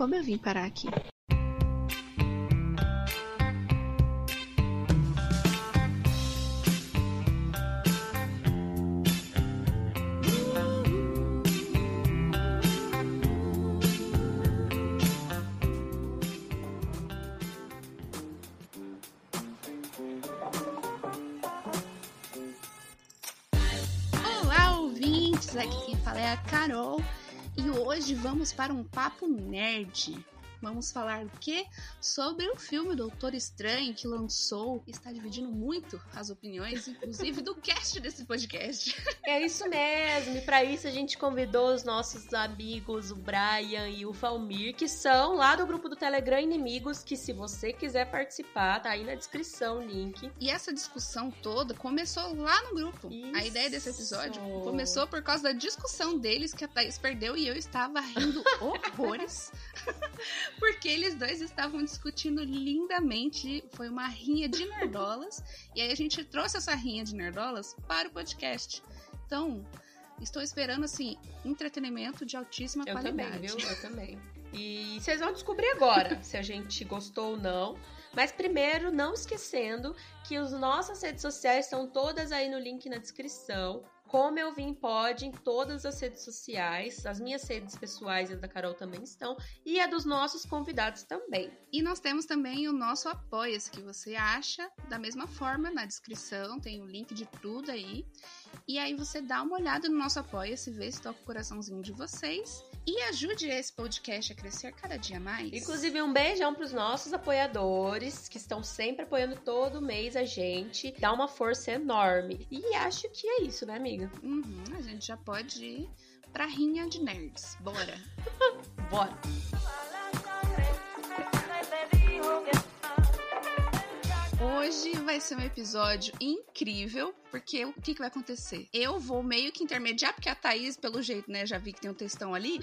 como eu vim parar aqui. Para um papo nerd. Vamos falar o quê? Sobre o filme Doutor Estranho que lançou e está dividindo muito as opiniões, inclusive do cast desse podcast. É isso mesmo, e para isso a gente convidou os nossos amigos, o Brian e o Valmir, que são lá do grupo do Telegram Inimigos, que se você quiser participar, tá aí na descrição o link. E essa discussão toda começou lá no grupo. Isso. A ideia desse episódio começou por causa da discussão deles que a Thaís perdeu e eu estava rindo horrores. porque eles dois estavam discutindo lindamente. Foi uma rinha de nerdolas. e aí a gente trouxe essa rinha de nerdolas para o podcast. Então, estou esperando, assim, entretenimento de altíssima eu qualidade. Também, viu? Eu também. E vocês vão descobrir agora se a gente gostou ou não. Mas primeiro, não esquecendo que as nossas redes sociais estão todas aí no link na descrição. Como eu vim pode em todas as redes sociais, as minhas redes pessoais e as da Carol também estão, e a dos nossos convidados também. E nós temos também o nosso Apoia-se, que você acha da mesma forma na descrição, tem o link de tudo aí. E aí você dá uma olhada no nosso Apoia-se, vê se toca o coraçãozinho de vocês. E ajude esse podcast a crescer cada dia mais. Inclusive, um beijão pros nossos apoiadores, que estão sempre apoiando todo mês a gente. Dá uma força enorme. E acho que é isso, né, amiga? Uhum, a gente já pode ir pra rinha de nerds. Bora! Bora! Hoje vai ser um episódio incrível, porque o que, que vai acontecer? Eu vou meio que intermediar, porque a Thaís, pelo jeito, né, já vi que tem um textão ali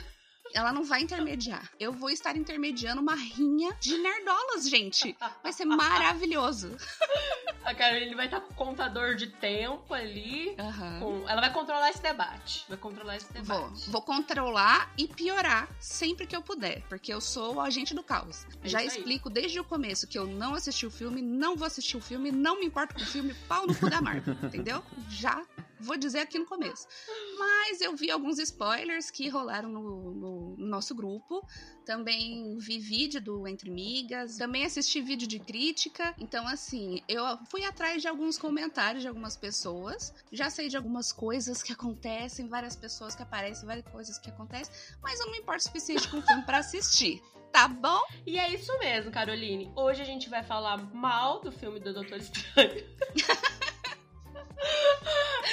ela não vai intermediar. Eu vou estar intermediando uma rinha de nerdolas, gente. Vai ser maravilhoso. A Caroline vai estar com o contador de tempo ali. Uhum. Com... Ela vai controlar esse debate. Vai controlar esse debate. Vou. Vou controlar e piorar sempre que eu puder. Porque eu sou o agente do caos. É Já explico desde o começo que eu não assisti o filme, não vou assistir o filme, não me importo com o filme, pau no cu da Marvel. entendeu? Já vou dizer aqui no começo. Mas eu vi alguns spoilers que rolaram no, no, no, nosso grupo. Também vi vídeo do Entre Migas. Também assisti vídeo de crítica. Então, assim, eu fui atrás de alguns comentários de algumas pessoas. Já sei de algumas coisas que acontecem, várias pessoas que aparecem, várias coisas que acontecem. Mas eu não me importo o suficiente com o filme para assistir tá bom? E é isso mesmo, Caroline. Hoje a gente vai falar mal do filme do Doutor Estranho.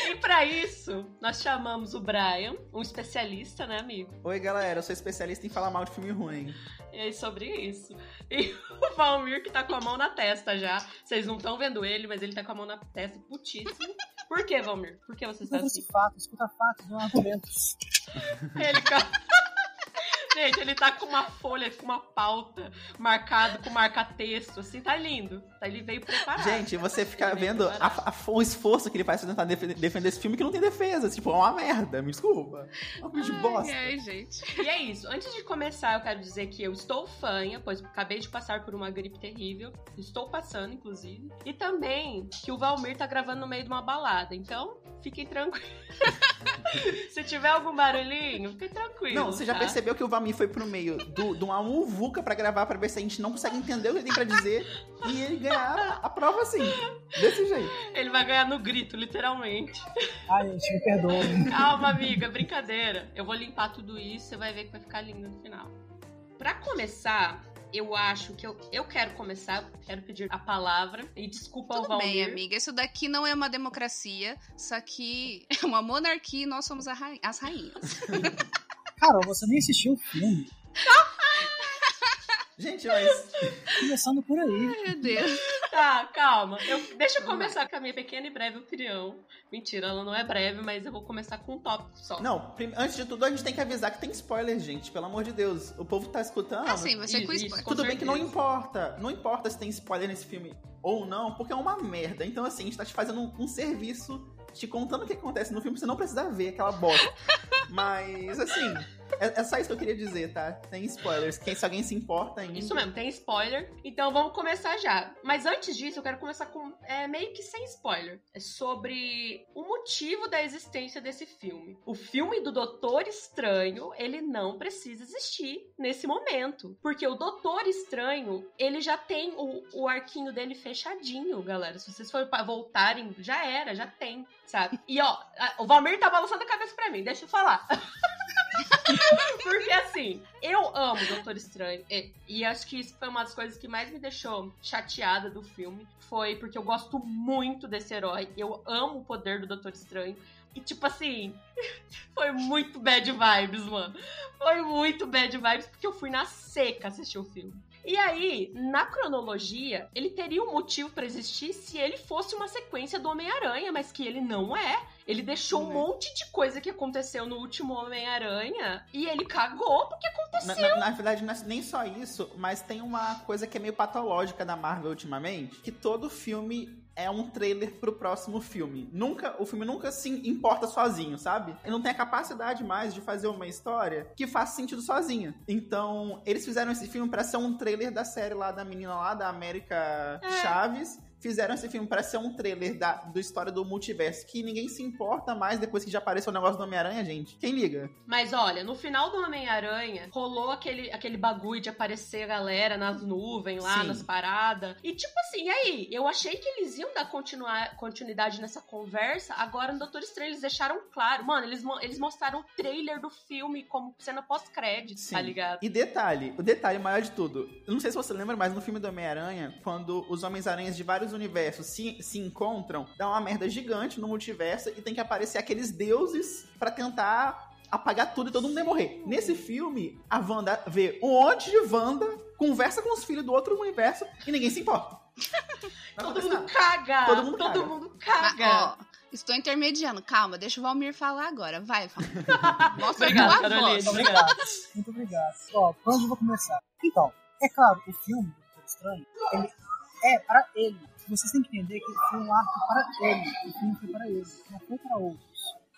E para isso, nós chamamos o Brian, um especialista, né, amigo? Oi, galera, eu sou especialista em falar mal de filme ruim. E é sobre isso. E o Valmir que tá com a mão na testa já. Vocês não estão vendo ele, mas ele tá com a mão na testa putíssimo. Por que, Valmir? Por que você está assim? Fatos, escuta fatos, não argumentos. Ele... Gente, ele tá com uma folha, com uma pauta marcado com marca-texto, assim, tá lindo. Tá, ele veio preparado. Gente, você fica vendo a, a, o esforço que ele faz pra tentar defender, esse filme que não tem defesa. Tipo, é uma merda, me desculpa. É um de bosta. Ai, gente. E é isso. Antes de começar, eu quero dizer que eu estou fanha, pois acabei de passar por uma gripe terrível. Estou passando, inclusive. E também que o Valmir tá gravando no meio de uma balada. Então, fiquem tranquilos. Se tiver algum barulhinho, fiquem tranquilos. Não, você já tá? percebeu que o Valmir foi pro meio do, de uma muvuca pra gravar pra ver se a gente não consegue entender o que ele tem pra dizer e ele ganhar a prova assim, desse jeito. Ele vai ganhar no grito, literalmente. Ai, gente, me perdoe. Calma, amiga, brincadeira. Eu vou limpar tudo isso, você vai ver que vai ficar lindo no final. Pra começar, eu acho que eu, eu quero começar, quero pedir a palavra. E desculpa Tudo ao Valmir. bem, amiga. Isso daqui não é uma democracia. Isso aqui é uma monarquia e nós somos ra as rainhas. Cara, você nem assistiu o filme. Gente, mas. Começando por aí. Ai, meu Deus. Tá, calma. Eu, deixa eu começar com a minha pequena e breve opinião. Mentira, ela não é breve, mas eu vou começar com um tópico só. Não, antes de tudo, a gente tem que avisar que tem spoiler, gente. Pelo amor de Deus. O povo tá escutando. Ah, sim, você Isso, com isso, spoiler. com Tudo bem que não importa. Não importa se tem spoiler nesse filme ou não, porque é uma merda. Então, assim, a gente tá te fazendo um, um serviço, te contando o que acontece no filme, você não precisar ver aquela bosta. Mas, assim, É, é só isso que eu queria dizer, tá? Tem spoilers. Quem, se alguém se importa ainda. Isso mesmo, tem spoiler. Então vamos começar já. Mas antes disso, eu quero começar com é, meio que sem spoiler. É sobre o motivo da existência desse filme. O filme do Doutor Estranho, ele não precisa existir nesse momento. Porque o Doutor Estranho, ele já tem o, o arquinho dele fechadinho, galera. Se vocês forem voltarem, já era, já tem, sabe? E ó, o Valmir tá balançando a cabeça pra mim, deixa eu falar. Porque assim, eu amo Doutor Estranho. E, e acho que isso foi uma das coisas que mais me deixou chateada do filme. Foi porque eu gosto muito desse herói. Eu amo o poder do Doutor Estranho. E tipo assim, foi muito bad vibes, mano. Foi muito bad vibes, porque eu fui na seca assistir o filme. E aí, na cronologia, ele teria um motivo pra existir se ele fosse uma sequência do Homem-Aranha, mas que ele não é. Ele deixou um monte de coisa que aconteceu no último Homem-Aranha e ele cagou porque Na, aconteceu. na- na verdade, não é nem só isso, mas tem uma coisa que é meio patológica da Marvel ultimamente, que todo filme é um trailer pro próximo filme. Nunca, o filme nunca se importa sozinho, sabe? Ele não tem a capacidade mais de fazer uma história que faça sentido sozinha. Então, eles fizeram esse filme pra ser um trailer da série lá da menina lá da América É. Chaves. Fizeram esse filme pra ser um trailer da do história do multiverso, que ninguém se importa mais depois que já apareceu o negócio do Homem-Aranha, gente. Quem liga? Mas olha, no final do Homem-Aranha, rolou aquele, aquele bagulho de aparecer a galera nas nuvens lá, Sim. nas paradas. E tipo assim, e aí? Eu achei que eles iam dar continuar, continuidade nessa conversa. Agora no Doutor Estranho eles deixaram claro. Mano, eles, eles mostraram o trailer do filme como cena pós-crédito, tá ligado? E detalhe, o detalhe maior de tudo. Eu não sei se você lembra, mas no filme do Homem-Aranha, quando os Homens-Aranhas de vários universos se, se encontram, dá uma merda gigante no multiverso e tem que aparecer aqueles deuses pra tentar apagar tudo e todo mundo ia morrer. Nesse filme, a Wanda vê um monte de Wanda, conversa com os filhos do outro universo e ninguém se importa. Todo mundo caga! Todo mundo Todo caga. mundo Mas, caga! ó, estou intermediando. Calma, deixa o Valmir falar agora. Vai, Valmir. Mostra Obrigado, a tua Carolina. voz. Muito obrigado. Muito obrigado. Ó, por onde eu vou começar? Então, é claro, o filme Estranho, ele é para ele. Vocês têm que entender que foi um arco para ele. O filme foi para ele, não foi para outros.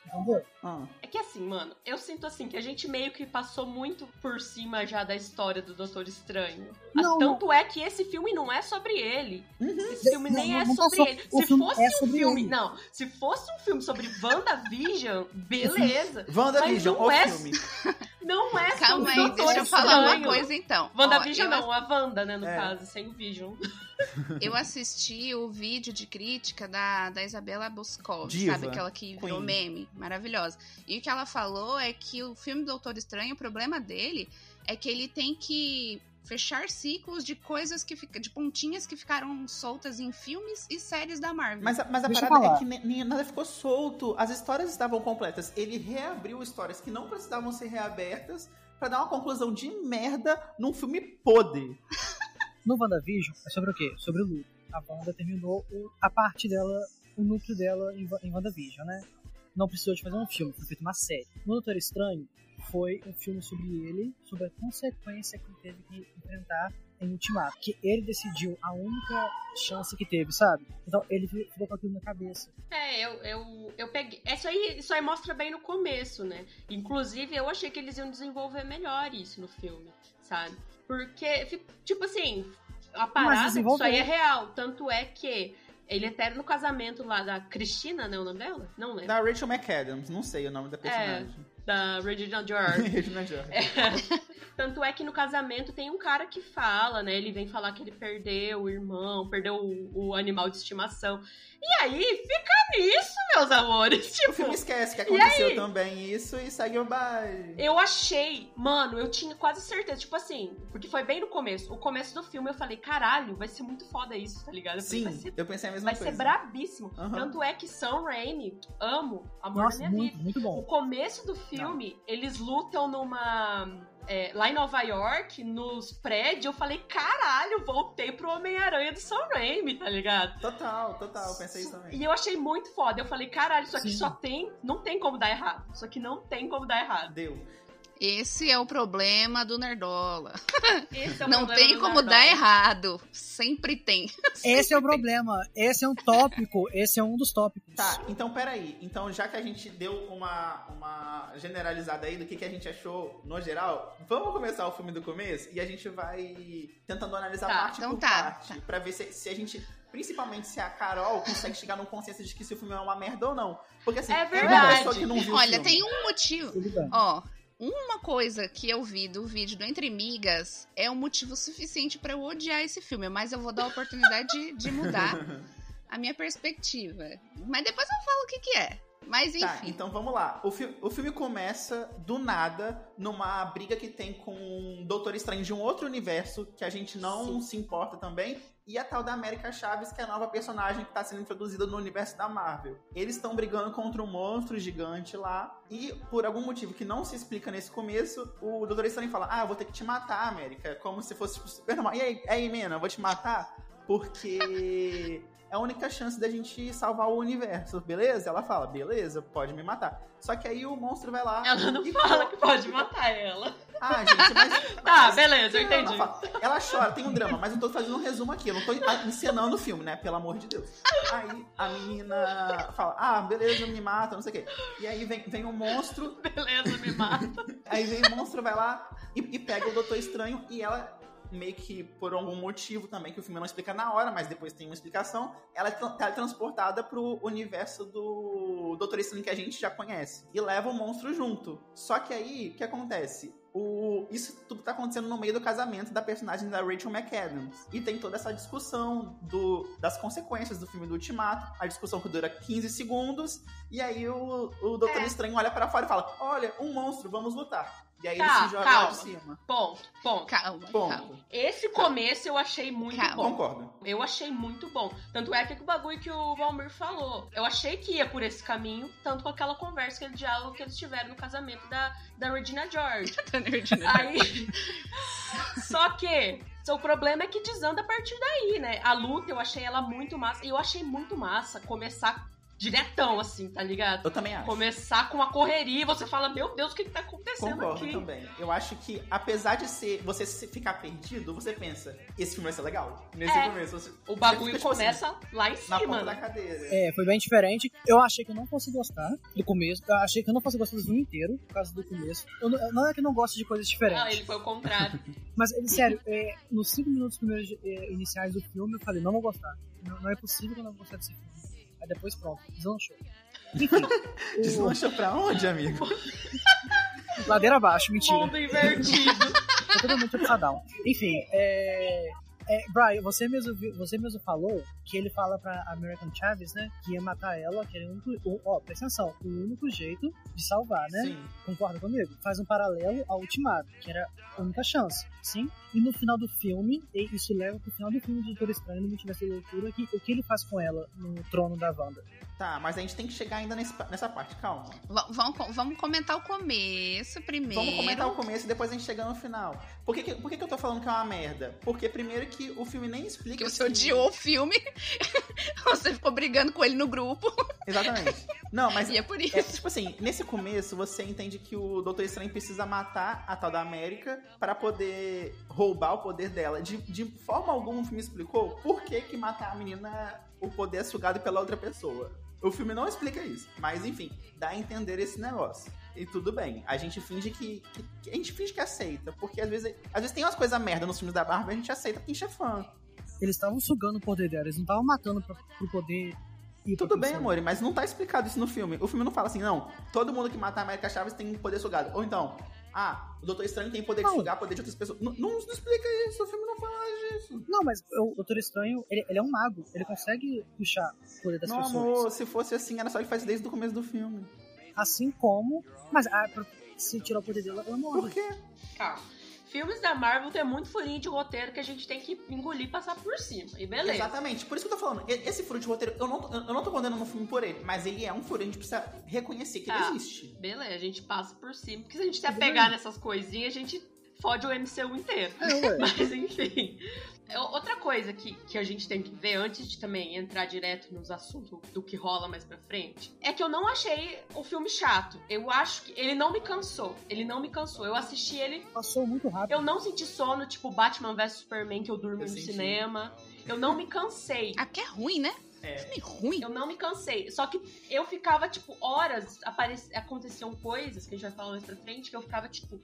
Entendeu? Ah, É que assim, mano, eu sinto assim que a gente meio que passou muito por cima já da história do Doutor Estranho. Ah, Não, Tanto é que esse filme não é sobre ele. Uhum. Esse filme Não, nem não, é não sobre passou. ele. O Se fosse é um filme. ele. Não, se fosse um filme sobre WandaVision, beleza. WandaVision, não o é- filme. Não é Calma sobre aí, Doutor deixa eu falar uma Estranho. coisa então. WandaVision não, a Wanda, né, no É. caso, sem o Vision. eu assisti o vídeo de crítica da, da Isabela Boscov, Diva, sabe? Aquela que virou meme, maravilhosa. E o que ela falou é que o filme Doutor Estranho, o problema dele é que ele tem que fechar ciclos de coisas que fica, de pontinhas que ficaram soltas em filmes e séries da Marvel. Mas, a- mas a Deixa parada é que nem, nem- nada ficou solto. As histórias estavam completas. Ele reabriu histórias que não precisavam ser reabertas pra dar uma conclusão de merda num filme podre. No WandaVision, é sobre o quê? Sobre o luto. A Wanda terminou o- a parte dela, o núcleo dela em, em WandaVision, né? Não precisou de fazer um filme, foi feito uma série. No Doutor Estranho, foi um filme sobre ele, sobre a consequência que ele teve que enfrentar em Ultimato. Que ele decidiu a única chance que teve, sabe? Então ele fi- ficou com aquilo na cabeça. É, eu, eu, eu peguei. Isso aí, isso aí mostra bem no começo, né? Inclusive, eu achei que eles iam desenvolver melhor isso no filme, sabe? Porque, tipo assim, a parada, isso desenvolveu. aí é real. Tanto é que ele até no casamento lá da Cristina, né? O nome dela? Não lembro. Da Rachel McAdams, não sei o nome da personagem. Da Regina George. Regina George. Tanto é que no casamento tem um cara que fala, né? Ele vem falar que ele perdeu o irmão, perdeu o, o animal de estimação. E aí, fica nisso, meus amores. O filme Tipo, esquece que aconteceu também isso e segue o baile. eu achei, mano, eu tinha quase certeza, tipo assim, porque foi bem no começo. O começo do filme eu falei, caralho, vai ser muito foda isso, tá ligado? Eu falei, Sim, vai ser, eu pensei a mesma vai ser coisa. brabíssimo. Aham. Tanto é que Sam Raimi, amo, amor Nossa, da minha muito, vida. muito O bom. começo do filme, eles lutam numa. É, lá em Nova York, nos prédios, eu falei, caralho, voltei pro Homem-Aranha do Sam Raimi, tá ligado? Total, total, pensei isso também. E eu achei muito foda. Eu falei, caralho, isso aqui Sim. só tem. Não tem como dar errado. Isso aqui não tem como dar errado. Deu. Esse é o problema do Nerdola. Esse é o Não problema tem como Nerdola. dar errado. Sempre tem. Esse é o Sempre tem. problema. Esse é um tópico. Esse é um dos tópicos. Tá, então peraí. Então, já que a gente deu uma, uma generalizada aí do que, que a gente achou no geral, vamos começar o filme do começo e a gente vai tentando analisar Tá, parte então por tá, parte. Pra ver se, se a gente. Principalmente se a Carol consegue chegar num consenso de que se o filme é uma merda ou não. Porque assim, É uma verdade. pessoa que não viu o Olha, filme. tem um motivo. Ó, uma coisa que eu vi do vídeo do Entre Migas é um motivo suficiente pra eu odiar esse filme, mas eu vou dar a oportunidade de, de mudar a minha perspectiva. Mas depois eu falo o que, que é. Mas enfim. Tá, então vamos lá. O, fi- o filme começa do nada numa briga que tem com um Doutor Estranho de um outro universo que a gente não se importa também. E a tal da América Chaves, que é a nova personagem que está sendo introduzida no universo da Marvel. Eles estão brigando contra um monstro gigante lá. E por algum motivo que não se explica nesse começo, o Doutor Estranho fala: Ah, eu vou ter que te matar, América. Como se fosse tipo, super normal. E aí, aí, Mena, eu vou te matar? Porque é a única chance da gente salvar o universo, beleza? Ela fala, beleza, pode me matar. Só que aí o monstro vai lá. Ela não fala que pode matar ela. Ah, gente, mas. Tá, mas- beleza, eu ela entendi. fala- Ela chora, tem um drama, mas eu tô fazendo um resumo aqui. Eu não tô encenando o filme, né? Pelo amor de Deus. Aí a menina fala, ah, beleza, me mata, não sei o quê. E aí vem, vem um monstro, Beleza, me mata. Aí vem o monstro, vai lá e, e pega o Doutor Estranho e ela, meio que por algum motivo também, que o filme não explica na hora, mas depois tem uma explicação, ela é tra- teletransportada pro universo do Doutor Estranho que a gente já conhece. E leva o monstro junto. Só que aí, o que acontece? O, isso tudo tá acontecendo no meio do casamento da personagem da Rachel McAdams. E tem toda essa discussão do, das consequências do filme do Ultimato. A discussão que dura 15 segundos. E aí o, o Doutor É. Estranho olha pra fora e fala: Olha, um monstro, vamos lutar. E aí Tá, ele se joga lá calma. de cima. Ponto, ponto. Calma, Ponto. calma. Esse começo eu achei muito Calma. bom. Concordo. Eu achei muito bom. Tanto é que o bagulho que o Valmir falou. Eu achei que ia por esse caminho, tanto com aquela conversa, aquele diálogo que eles tiveram no casamento da, da Regina George. Tá nerdinha. Aí. Só que. O problema é que desanda a partir daí, né? A luta eu achei ela muito massa. E eu achei muito massa começar diretão, assim, tá ligado? Eu também acho. Começar com a correria e você fala, meu Deus, o que, que tá acontecendo Concordo aqui? também. Eu acho que, apesar de ser você ficar perdido, você pensa, esse filme vai ser legal. Nesse É. começo. Você, O bagulho fica, tipo começa lá em assim, na cima, ponta da né? cadeira. É, foi bem diferente. Eu achei que eu não fosse gostar do começo. Eu achei que eu não fosse gostar do filme inteiro, por causa do começo. Eu não, não é que eu não gosto de coisas diferentes. Ah, ele foi o contrário. Mas, sério, é, nos cinco minutos primeiros é, iniciais do filme, eu falei, não vou gostar. Não, não é possível que eu não vou gostar desse filme. Aí depois, pronto, deslanchou. Enfim, o- Deslancha pra onde, amigo? ladeira abaixo, mentira. Mundo invertido. Tô totalmente upside down. Enfim, é... é, Brian, você mesmo, você mesmo falou que ele fala pra American Chaves, né, que ia matar ela, que era o único... Ó, presta atenção, o único jeito de salvar, né? Sim. Concorda comigo? Faz um paralelo ao Ultimato, que era a única chance, sim? E no final do filme, e isso leva pro final do filme do Doutor Estranho, no Multiverso da Loucura, que, o que ele faz com ela no trono da Wanda? Tá, mas a gente tem que chegar ainda nesse- nessa parte, calma. Va- Vamos, vamos comentar o começo primeiro. Vamos comentar o começo e depois a gente chega no final. Por que, que- por que, que eu tô falando que é uma merda? Porque primeiro que o filme nem explica. Que você assim- odiou o filme. você ficou brigando com ele no grupo. Exatamente. Não, mas E é por isso. É, tipo assim, nesse começo você entende que o Doutor Estranho precisa matar a tal da América pra poder roubar o poder dela. De, de forma alguma o filme explicou por que que matar a menina o poder é sugado pela outra pessoa. O filme não explica isso, mas enfim, dá a entender esse negócio. E tudo bem, a gente finge que, que- a gente finge que aceita, porque às vezes, às vezes tem umas coisas merda nos filmes da Marvel, a gente aceita porque a gente é fã. Eles estavam sugando o poder dela, eles não estavam matando pra, pro poder Tudo bem, amor, mas não tá explicado isso no filme. O filme não fala assim, não, todo mundo que mata a América Chaves tem poder sugado. Ou então, ah, o Doutor Estranho tem poder de Não. sugar poder de outras pessoas. Não, não, não explica isso, o filme não fala disso. Não, mas o Doutor Estranho, ele, ele é um mago, ele consegue puxar o poder das Não, pessoas. amor, se fosse assim, era só ele faz desde o começo do filme. Assim como. Mas ah, pra- se tirar o poder dela, ela morre. Por quê? Calma. Filmes da Marvel tem muito furinho de roteiro que a gente tem que engolir e passar por cima. E beleza. Exatamente, por isso que eu tô falando. Esse furo de roteiro, eu não, eu não tô condenando o filme por ele, mas ele é um furo, a gente precisa reconhecer que Tá. ele existe. Beleza, a gente passa por cima. Porque se a gente se apegar nessas coisinhas, a gente fode o MCU inteiro. É, ué. Mas enfim. É, Outra coisa que, que a gente tem que ver antes de também entrar direto nos assuntos do que rola mais pra frente é que eu não achei o filme chato. Eu acho que ele não me cansou. Ele não me cansou. Eu assisti ele Passou muito rápido. eu não senti sono, tipo Batman vs Superman, que eu durmo Eu no senti. cinema. Eu não me cansei. Ah, porque é ruim, né? É. Filme ruim. Eu não me cansei. Só que eu ficava, tipo, horas. Apareci... Aconteciam coisas que a gente vai falar mais pra frente, que eu ficava, tipo, o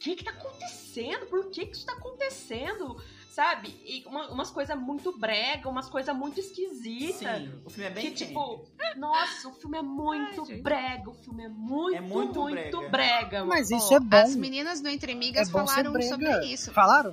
que que tá acontecendo? Por que que isso tá acontecendo? Sabe? E uma- umas coisas muito brega, umas coisas muito esquisitas. Sim, o filme é bem Que, tipo, nossa, o filme é muito Ai, brega. O filme é muito, É muito muito, brega. brega. mano. Mas isso Ó, é bom. As meninas do Entre É Amigas bom ser falaram sobre isso. Falaram?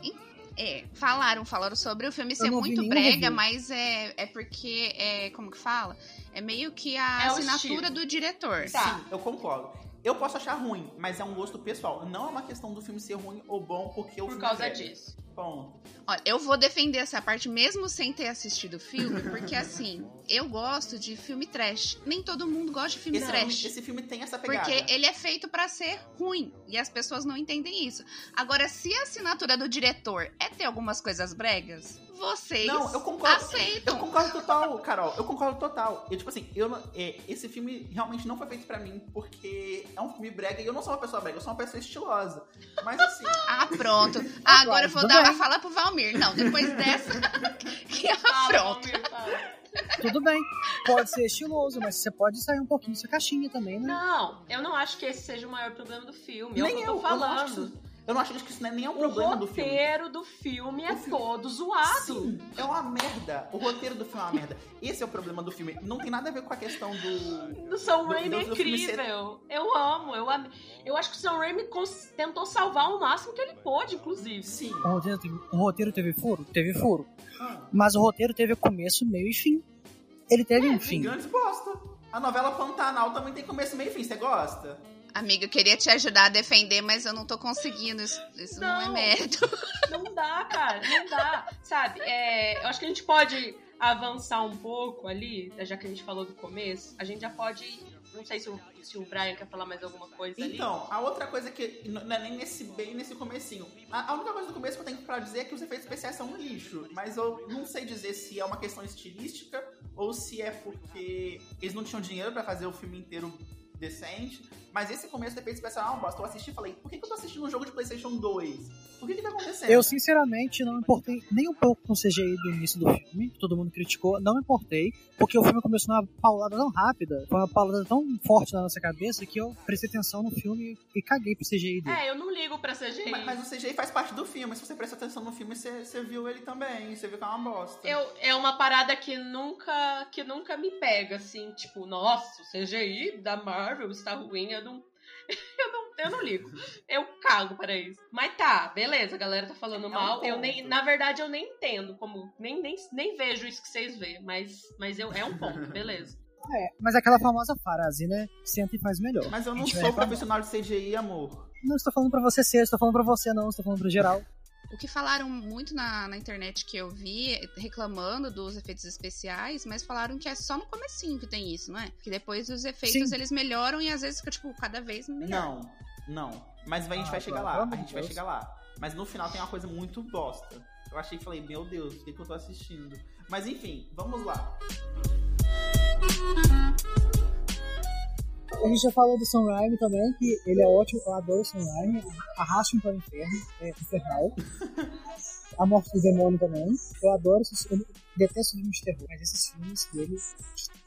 É, falaram, falaram sobre o filme ser muito brega, mas é, é porque, é, como que fala? É meio que a É assinatura do diretor. Tá. Sim, eu concordo. Eu posso achar ruim, mas é um gosto pessoal. Não é uma questão do filme ser ruim ou bom porque o Por filme causa é brega. disso. Ponto. Olha, eu vou defender essa parte mesmo sem ter assistido o filme, porque assim, eu gosto de filme trash. Nem todo mundo gosta de filme Esse trash. filme, esse filme tem essa pegada. Porque ele é feito pra ser ruim e as pessoas não entendem isso. Agora, se a assinatura do diretor é ter algumas coisas bregas, vocês Não, eu concordo. aceitam. Eu concordo total, Carol. Eu concordo total. Eu, tipo assim, eu é, esse filme realmente não foi feito pra mim porque é um filme brega e eu não sou uma pessoa brega, eu sou uma pessoa estilosa. Mas assim, Ah, pronto. Ah, agora eu vou dar bem. a fala pro Valmir. Não, depois dessa. que é Fala, pronto. Valmir, fala. Tudo bem. Pode ser estiloso, mas você pode sair um pouquinho dessa caixinha também, né? Não, eu não acho que esse seja o maior problema do filme. É o nem que eu, eu tô eu falando. isso, eu não acho que isso não é nem um O problema do filme. roteiro do filme é O filme- todo zoado. Sim, é uma merda. O roteiro do filme é uma merda. Esse é o problema do filme. Não tem nada a ver com a questão do. Do Sam Raimi é filme ser- incrível. Eu amo, eu amo. Eu acho que o Sam Raimi cons- tentou salvar o máximo que ele pôde, inclusive. Sim. O roteiro, teve, o roteiro teve furo? Teve furo. Ah, Mas o roteiro teve começo, meio e fim. Ele teve um fim. Gigantes bosta. A novela Pantanal também tem começo, meio e fim. Você gosta? Amiga, eu queria te ajudar a defender, mas eu não tô conseguindo. Isso, isso não. é Não. mérito. Não dá, cara, não dá. Sabe, é, eu acho que a gente pode avançar um pouco ali, já que a gente falou do começo. A gente já pode. Não sei se o, se o Brian quer falar mais alguma coisa ali. Então, a outra coisa que não é nem nesse bem nesse comecinho. A, a única coisa do começo que eu tenho pra dizer é que os efeitos especiais são um lixo. Mas eu não sei dizer se é uma questão estilística ou se é porque eles não tinham dinheiro pra fazer o filme inteiro decente. Mas esse começo do efeito especial é uma bosta. Eu assisti e falei, por que, que eu tô assistindo um jogo de Playstation 2? Por que que tá acontecendo? Eu, sinceramente, não me importei nem um pouco com o CGI do início do filme, que todo mundo criticou, não me importei, porque o filme começou numa paulada tão rápida, foi uma paulada tão forte na nossa cabeça, que eu prestei atenção no filme e caguei pro CGI dele. É, eu não ligo pra CGI. Mas, mas o CGI faz parte do filme. Se você presta atenção no filme, você, você viu ele também. Você viu que é uma bosta. Eu, é uma parada que nunca, que nunca me pega, assim, tipo, nossa, o CGI da Marvel está ruim, eu não. Eu não, eu ligo. Eu cago para isso. Mas tá, beleza, a galera tá falando É um mal. eu ponto. nem, na verdade, eu nem entendo como. Nem, nem, nem vejo isso que vocês vê, mas, mas eu, é um ponto, beleza. É, mas aquela famosa frase, né? Senta e faz melhor. Mas eu não sou profissional de CGI, amor. Não estou falando pra você ser, estou falando pra você não, estou falando pra geral. O que falaram muito na, na internet que eu vi, reclamando dos efeitos especiais, mas falaram que é só no comecinho que tem isso, não é? Que depois os efeitos Sim. eles melhoram e às vezes fica, tipo, cada vez melhor. Não, não. Mas a gente Ah, vai chegar lá. A gente vai chegar lá. Mas no final tem uma coisa muito bosta. Eu achei que falei, meu Deus, o que, que eu tô assistindo? Mas enfim, vamos lá. A gente já falou do Sam Raimi também, que ele é ótimo, eu adoro o Sam Raimi, arraste-me para o inferno, é infernal. A Morte do Demônio também, eu adoro esses eu detesto filmes de terror, mas esses filmes dele,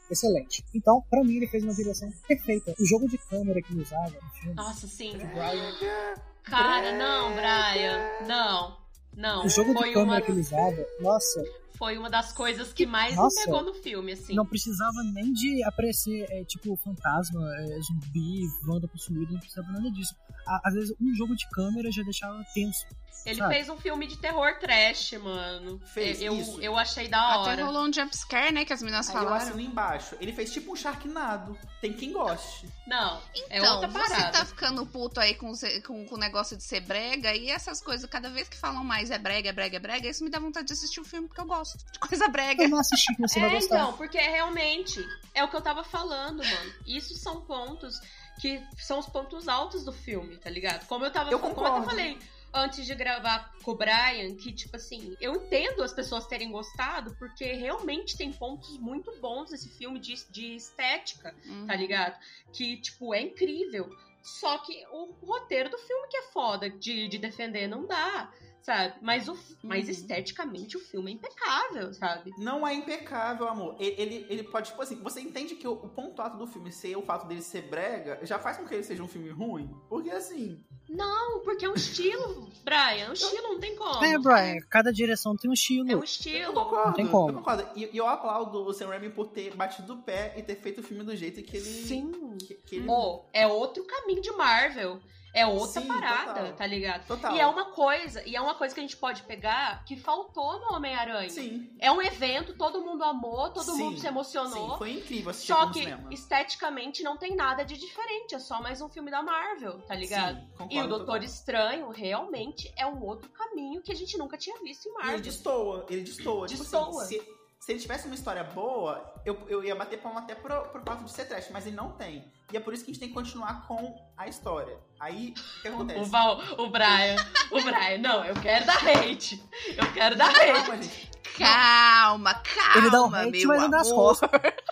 excelente. Então, pra mim, ele fez uma direção perfeita. O jogo de câmera que ele usava no filme, Nossa, sim. Brian, Cara, não, Brian. Não. Não. o jogo de câmera uma, que ele usava, nossa, foi uma das coisas que mais Nossa. me pegou no filme, assim. não precisava nem de aparecer, é, tipo, fantasma, é, zumbi, banda possuída, não precisava nada disso. À- Às vezes, um jogo de câmera já deixava tenso. Ele sabe? fez um filme de terror trash, mano. Fez eu, isso. eu achei da Até hora. rolou um jumpscare, né? Que as meninas Aí eu assino embaixo. Ele fez tipo um Sharknado. Tem quem goste. Não, é Então, outra você tá ficando puto aí com, com, com o negócio de ser brega e essas coisas, cada vez que falam mais é brega, é brega, é brega, isso me dá vontade de assistir o filme porque eu gosto de coisa brega. Eu não assisti, você vai É, gostar. então, porque realmente é o que eu tava falando, mano. Isso são pontos que são os pontos altos do filme, tá ligado? Como eu tava Eu como eu falei. antes de gravar com o Brian que, tipo assim, eu entendo as pessoas terem gostado, porque realmente tem pontos muito bons nesse filme de, de estética, Uhum. tá ligado? Que, tipo, é incrível. Só que o roteiro do filme que é foda de, de defender não dá, sabe? Mas, o, mas Uhum. esteticamente o filme é impecável, sabe? Não é impecável, amor. Ele, ele, ele pode, tipo assim, você entende que o, o ponto alto do filme ser o fato dele ser brega já faz com que ele seja um filme ruim? Porque assim, Não, porque é um estilo, Brian. É um estilo, não tem como. É, Brian, cada direção tem um estilo. É um eu estilo. concordo. tem como. Eu concordo. E, e eu aplaudo o Sam Raimi por ter batido o pé e ter feito o filme do jeito que ele. Sim. Que, que ele... Ô, é outro caminho de Marvel. É outra Sim, parada, total. tá ligado? Total. E é uma coisa, e é uma coisa que a gente pode pegar que faltou no Homem-Aranha. Sim. É um evento, todo mundo amou, todo Sim, mundo se emocionou. Sim, foi incrível assistir Só que cinema. esteticamente não tem nada de diferente, é só mais um filme da Marvel, tá ligado? Sim, concordo E o Doutor total. Estranho realmente é um outro caminho que a gente nunca tinha visto em E ele Marvel. destoa, ele destoa. Tipo Destoa. assim, se, se ele tivesse uma história boa, eu, eu ia bater palma até pro, pro fato de ser trash, mas ele não tem. E é por isso que a gente tem que continuar com a história. Aí, o que O, acontece? Val, o Brian, o Brian, não, eu quero dar hate. Eu quero dar hate. Calma. Calma, calma, Ele dá um hate, meu mas não dá as amor. costas.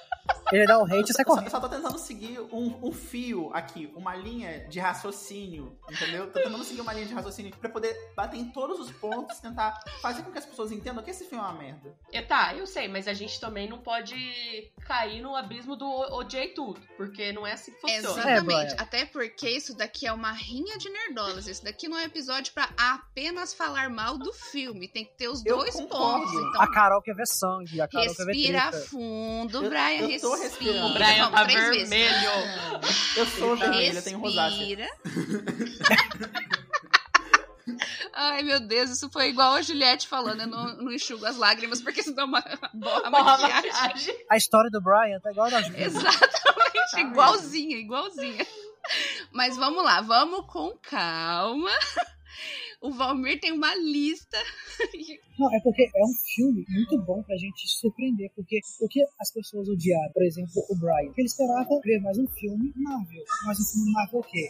Ele dá o hate e sai Eu só, correndo. eu só tô tentando seguir um, um fio aqui, uma linha de raciocínio, entendeu? Tô tentando seguir uma linha de raciocínio pra poder bater em todos os pontos, tentar fazer com que as pessoas entendam que esse filme é uma merda. É, tá, eu sei, mas a gente também não pode cair no abismo do odiei tudo, porque não é assim que funciona. Exatamente. É. Até porque isso daqui é uma rinha de nerdolas. Isso daqui não é episódio pra apenas falar mal do filme. Tem que ter os Eu dois concordo. pontos. Então, A Carol quer ver sangue, a Carol quer ver respira fundo, Eu- Brian. eu tô respira. respirando. O Brian tá vermelho. Eu sou vermelha, tenho rosácea. Ai, meu Deus, isso foi igual a Juliette falando. Eu não, não enxugo as lágrimas porque senão uma, borra a maquiagem. maquiagem. A história do Brian tá igual a da Julia. Exatamente, igualzinha, igualzinha. Mas vamos lá, vamos com calma. O Valmir tem uma lista. Não, é porque é um filme muito bom pra gente surpreender, porque o que as pessoas odiaram, por exemplo, o Brian, que ele esperava ver mais um filme Marvel. Mais um filme Marvel o quê?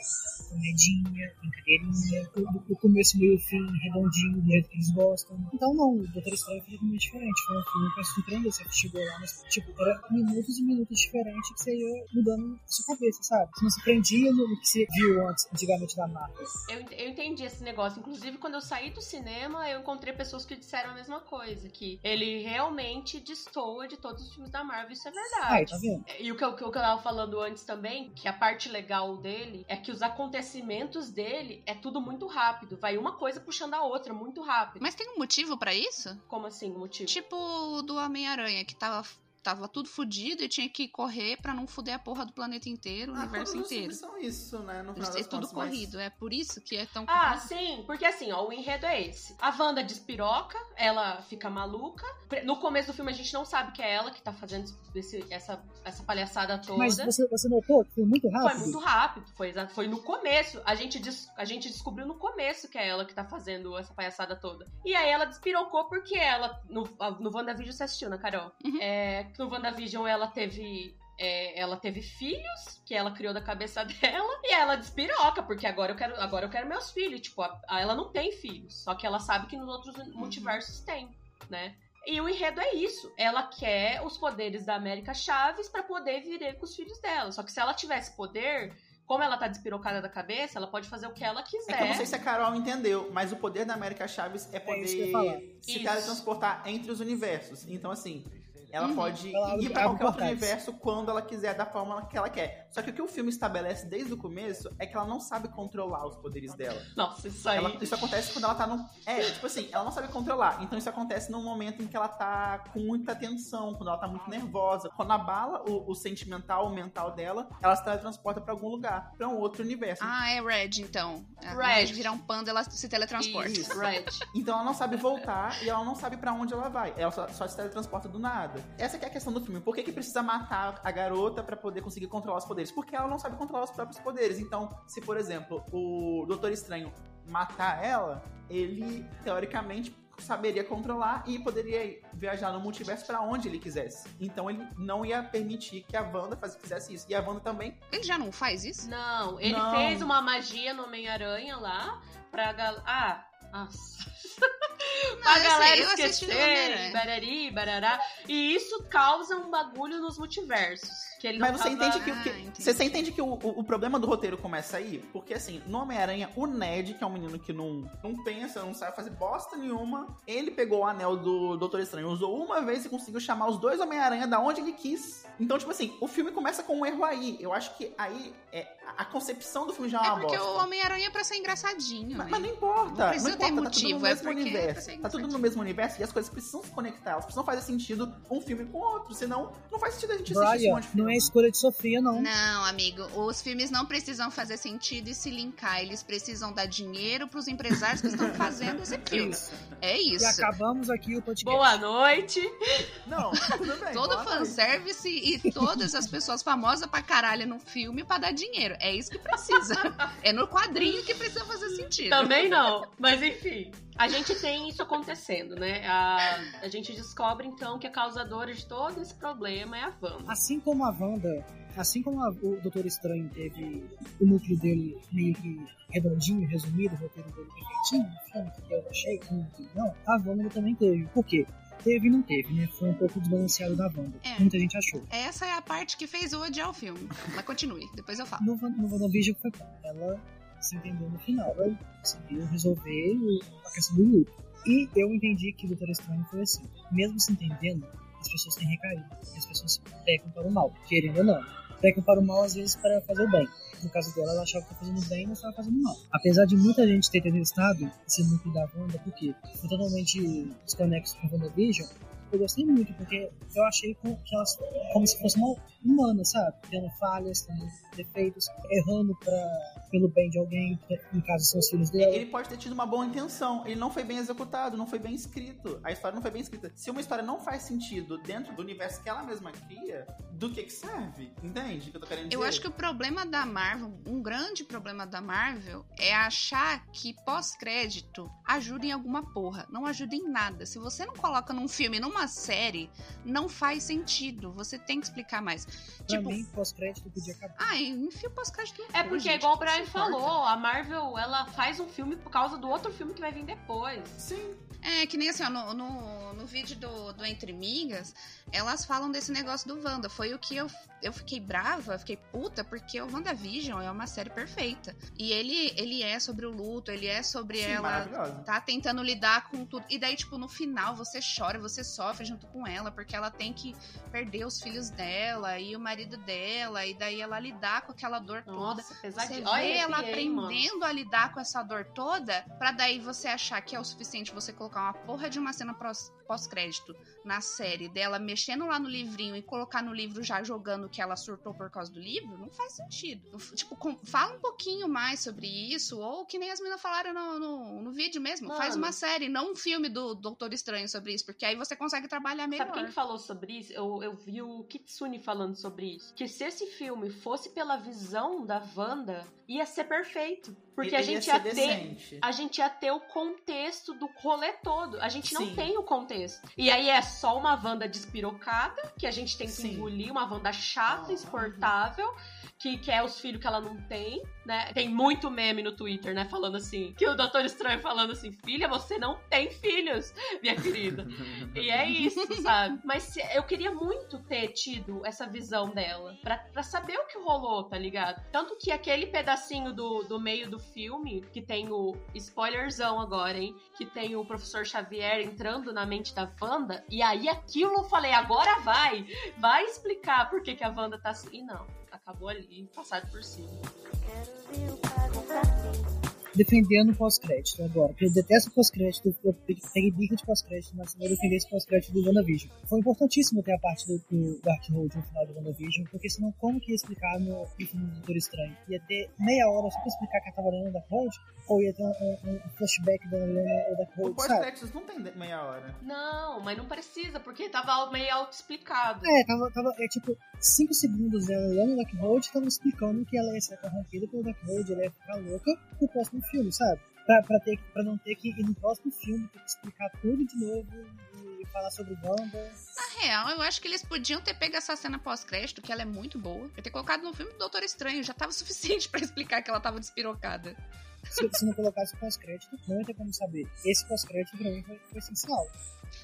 Comedinha, brincadeirinha, o, o começo, meio fim, redondinho, do jeito que eles gostam. Então não, o Doutor Estranho foi totalmente diferente. Foi um filme pra surpreender, você chegou lá, mas tipo, era minutos e minutos diferentes que você ia mudando a sua cabeça, sabe? Você não se prendia no que você viu antes, antigamente da Marvel. Eu, eu entendi esse negócio. Inclusive, quando eu saí do cinema, eu encontrei pessoas que disseram a mesma coisa. Que ele realmente destoa de todos os filmes da Marvel. Isso é verdade. Aí, tá vendo? E o que, eu, o que eu tava falando antes também, que a parte legal dele é que os acontecimentos dele é tudo muito rápido. Vai uma coisa puxando a outra, muito rápido. Mas tem um motivo pra isso? Como assim, o motivo? Tipo o do Homem-Aranha, que tava, tava tudo fudido e tinha que correr pra não fuder a porra do planeta inteiro, o Ah, universo inteiro. são isso, né? No final É tudo contas, mas- corrido. É por isso que é tão Ah, corrido. sim, porque assim, ó, o enredo é esse. A Wanda despiroca, ela fica maluca. No começo do filme a gente não sabe que é ela que tá fazendo esse- essa, essa palhaçada toda. Mas você, você notou que foi muito rápido? Foi muito rápido, foi, foi no começo. A gente, des- a gente descobriu no começo que é ela que tá fazendo essa palhaçada toda. E aí ela despirocou porque ela. No, no WandaVision você assistiu, né, Carol? Uhum. É, no WandaVision ela teve. é, ela teve filhos que ela criou da cabeça dela e ela despiroca, porque agora eu quero, agora eu quero meus filhos. Tipo, a- a- ela não tem filhos, só que ela sabe que nos outros multiversos tem, né? E o enredo é isso. Ela quer os poderes da América Chaves pra poder viver com os filhos dela. Só que se ela tivesse poder, como ela tá despirocada da cabeça, ela pode fazer o que ela quiser. É que eu não sei se a Carol entendeu, mas o poder da América Chaves é É poder se Isso. teletransportar entre os universos. Então, assim, ela Uhum. pode Ela ir pra abre qualquer outro portais. universo quando ela quiser, da forma que ela quer. Só que o que o filme estabelece desde o começo é que ela não sabe controlar os poderes dela. Nossa, isso aí. Ela- isso acontece quando ela tá num. É, tipo assim, ela não sabe controlar. Então isso acontece num momento em que ela tá com muita tensão, quando ela tá muito nervosa. Quando abala o, o sentimental, o mental dela, ela se teletransporta pra algum lugar, pra um outro universo. Ah, é Red, então. Ao Red. de virar um panda, ela se teletransporta. Isso. Red. Então ela não sabe voltar e ela não sabe pra onde ela vai. Ela só, só se teletransporta do nada. Essa que é a questão do filme. Por que, que precisa matar a garota pra poder conseguir controlar os poderes? Porque ela não sabe controlar os próprios poderes. Então, se por exemplo, o Doutor Estranho matar ela, ele teoricamente saberia controlar e poderia viajar no multiverso pra onde ele quisesse. Então ele não ia permitir que a Wanda faz- fizesse isso. E a Wanda também Ele já não faz isso? Não, ele Não. fez uma magia no Homem-Aranha lá pra galera. Ah, nossa. Não, a eu galera sei, eu esquecer, Homem-Aranha. barari, barará. E isso causa um bagulho nos multiversos. Que ele Mas não você tava- entende que, o que- Ah, você, entende que o, o, o problema do roteiro começa aí? Porque assim, no Homem-Aranha, o Ned, que é um menino que não, não pensa, não sabe fazer bosta nenhuma, ele pegou o anel do Doutor Estranho, usou uma vez e conseguiu chamar os dois Homem-Aranha da onde ele quis. Então, tipo assim, o filme começa com um erro aí. Eu acho que aí é, a concepção do filme já é É uma porque bosta. o Homem-Aranha é pra ser engraçadinho. Mas, né? mas não importa. Não precisa não ter importa, motivo, tá tudo no é porque é pra universo. Tá tudo no mesmo universo e as coisas precisam se conectar. Elas precisam fazer sentido um filme com o outro. Senão, não faz sentido a gente assistir esse Brian, monte de não é escolha de Sofia, não. Não, amigo, os filmes não precisam fazer sentido e se linkar. Eles precisam dar dinheiro pros empresários que estão fazendo esse filme. Isso. É E isso. acabamos aqui o podcast. Boa noite. Não, tudo bem. Todo boa noite. fanservice e todas as pessoas famosas pra caralho no filme pra dar dinheiro. É isso que precisa. É no quadrinho que precisa fazer sentido. Também não. Mas enfim. A gente tem isso acontecendo, né? A, a gente descobre então que a causadora de todo esse problema é a Wanda. Assim como a Wanda, assim como a- o Doutor Estranho teve o núcleo dele meio que redondinho, resumido, o roteiro dele perfeitinho, no filme, que eu achei que não, a Wanda também teve. Por quê? Teve e não teve, né? Foi um pouco desbalanceado da Wanda. É. Muita gente achou. Essa é a parte que fez eu odiar o filme. Mas continue, depois eu falo. No, no WandaVision foi bom. Ela se entendeu no final, ela conseguiu resolver a questão do luto. E eu entendi que o Doutor Estranho foi assim. Mesmo se entendendo, as pessoas têm recaído. As pessoas pecam para o mal, querendo ou não. Pecam para o mal, às vezes, para fazer o bem. No caso dela, ela achava que estava fazendo bem, mas estava fazendo mal. Apesar de muita gente ter detestado esse núcleo da Wanda, porque foi totalmente desconexo com WandaVision, eu gostei muito, porque eu achei que elas como se fosse uma humana, sabe? Tendo falhas, tendo defeitos, errando pra, pelo bem de alguém, no caso são os filhos dela. Ele pode ter tido uma boa intenção, ele não foi bem executado, não foi bem escrito. A história não foi bem escrita. Se uma história não faz sentido dentro do universo que ela mesma cria, do que que serve? Entende o que eu tô querendo dizer? Eu acho que o problema da Marvel, um grande problema da Marvel, é achar que pós-crédito ajuda em alguma porra. Não ajuda em nada. Se você não coloca num filme, numa série, não faz sentido. Você tem que explicar mais. Pra Tipo, mim, pós-crédito podia acabar. ah, enfia o pós-crédito É porque, gente, igual o Brian importa? falou, a Marvel ela faz um filme por causa do outro filme que vai vir depois. Sim. É, que nem assim, ó, no, no, no vídeo do, do Entre Migas, elas falam desse negócio do Wanda. Foi o que eu, eu fiquei brava, fiquei puta, porque o WandaVision é uma série perfeita. E ele, ele é sobre o luto, ele é sobre Sim, ela maravilhosa. tá tentando lidar com tudo. E daí, tipo, no final você chora, você sofre junto com ela, porque ela tem que perder os filhos dela e o marido dela, e daí ela lidar com aquela dor toda. Nossa, Você pesadinho. vê Olha, ela mano. aprendendo a lidar com essa dor toda, pra daí você achar que é o suficiente você colocar uma porra de uma cena pós- pós-crédito na série dela mexendo lá no livrinho e colocar no livro já jogando que ela surtou por causa do livro, não faz sentido. Tipo, com- fala um pouquinho mais sobre isso, ou que nem as meninas falaram no, no, no vídeo mesmo. Mano. Faz uma série, não um filme do Doutor Estranho sobre isso, porque aí você consegue trabalhar melhor. Sabe quem que falou sobre isso? Eu, eu vi o Kitsune falando sobre isso. Que se esse filme fosse pela visão da Wanda, ia ser perfeito. Porque a gente ia ter. decente. A gente ia ter o contexto do rolê todo. A gente não Sim. tem o contexto. E aí é só uma Wanda despirocada, que a gente tem que Sim. engolir, uma Wanda chata, Ah. exportável, que quer os filhos que ela não tem, né? Tem muito meme no Twitter, né? Falando assim, que o Doutor Estranho falando assim, filha, você não tem filhos, minha querida. E é isso, sabe? Mas eu queria muito ter tido essa visão dela, pra, pra saber o que rolou, tá ligado? Tanto que aquele pedacinho do, do meio do filme, que tem o spoilerzão agora, hein? Que tem o professor Xavier entrando na mente da Wanda, e aí aquilo eu falei, agora vai! Vai explicar por que, que a Wanda tá assim. E não, acabou ali, passado por cima. Defendendo o pós-crédito agora, porque eu detesto o pós-crédito, eu peguei bico de pós-crédito, mas eu defender esse pós-crédito do WandaVision. Foi importantíssimo ter a parte do, do Darkhold no final do WandaVision, porque senão como que ia explicar no, no filme do Doutor Estranho? Ia ter meia hora só pra explicar que ela tava lendo o Darkhold? Ou ia ter um, um- um flashback dela lendo o O Darkhold, sabe? pós-créditos não tem meia hora. Não, mas não precisa, porque tava meio auto-explicado. É, tava, tava, é tipo, 5 segundos dela lendo o Darkhold, tava explicando que ela ia ser corrompida pelo Darkhold, ela ia ficar louca no próximo filme, sabe? Pra, pra, ter, pra não ter que ir no próximo filme, ter que explicar tudo de novo e falar sobre Wanda. Na real, eu acho que eles podiam ter pego essa cena pós-crédito, que ela é muito boa, e ter colocado no filme do Doutor Estranho. Já tava suficiente pra explicar que ela tava despirocada. Se, se não colocasse pós-crédito, não ia ter como saber. Esse pós-crédito pra mim foi, foi essencial.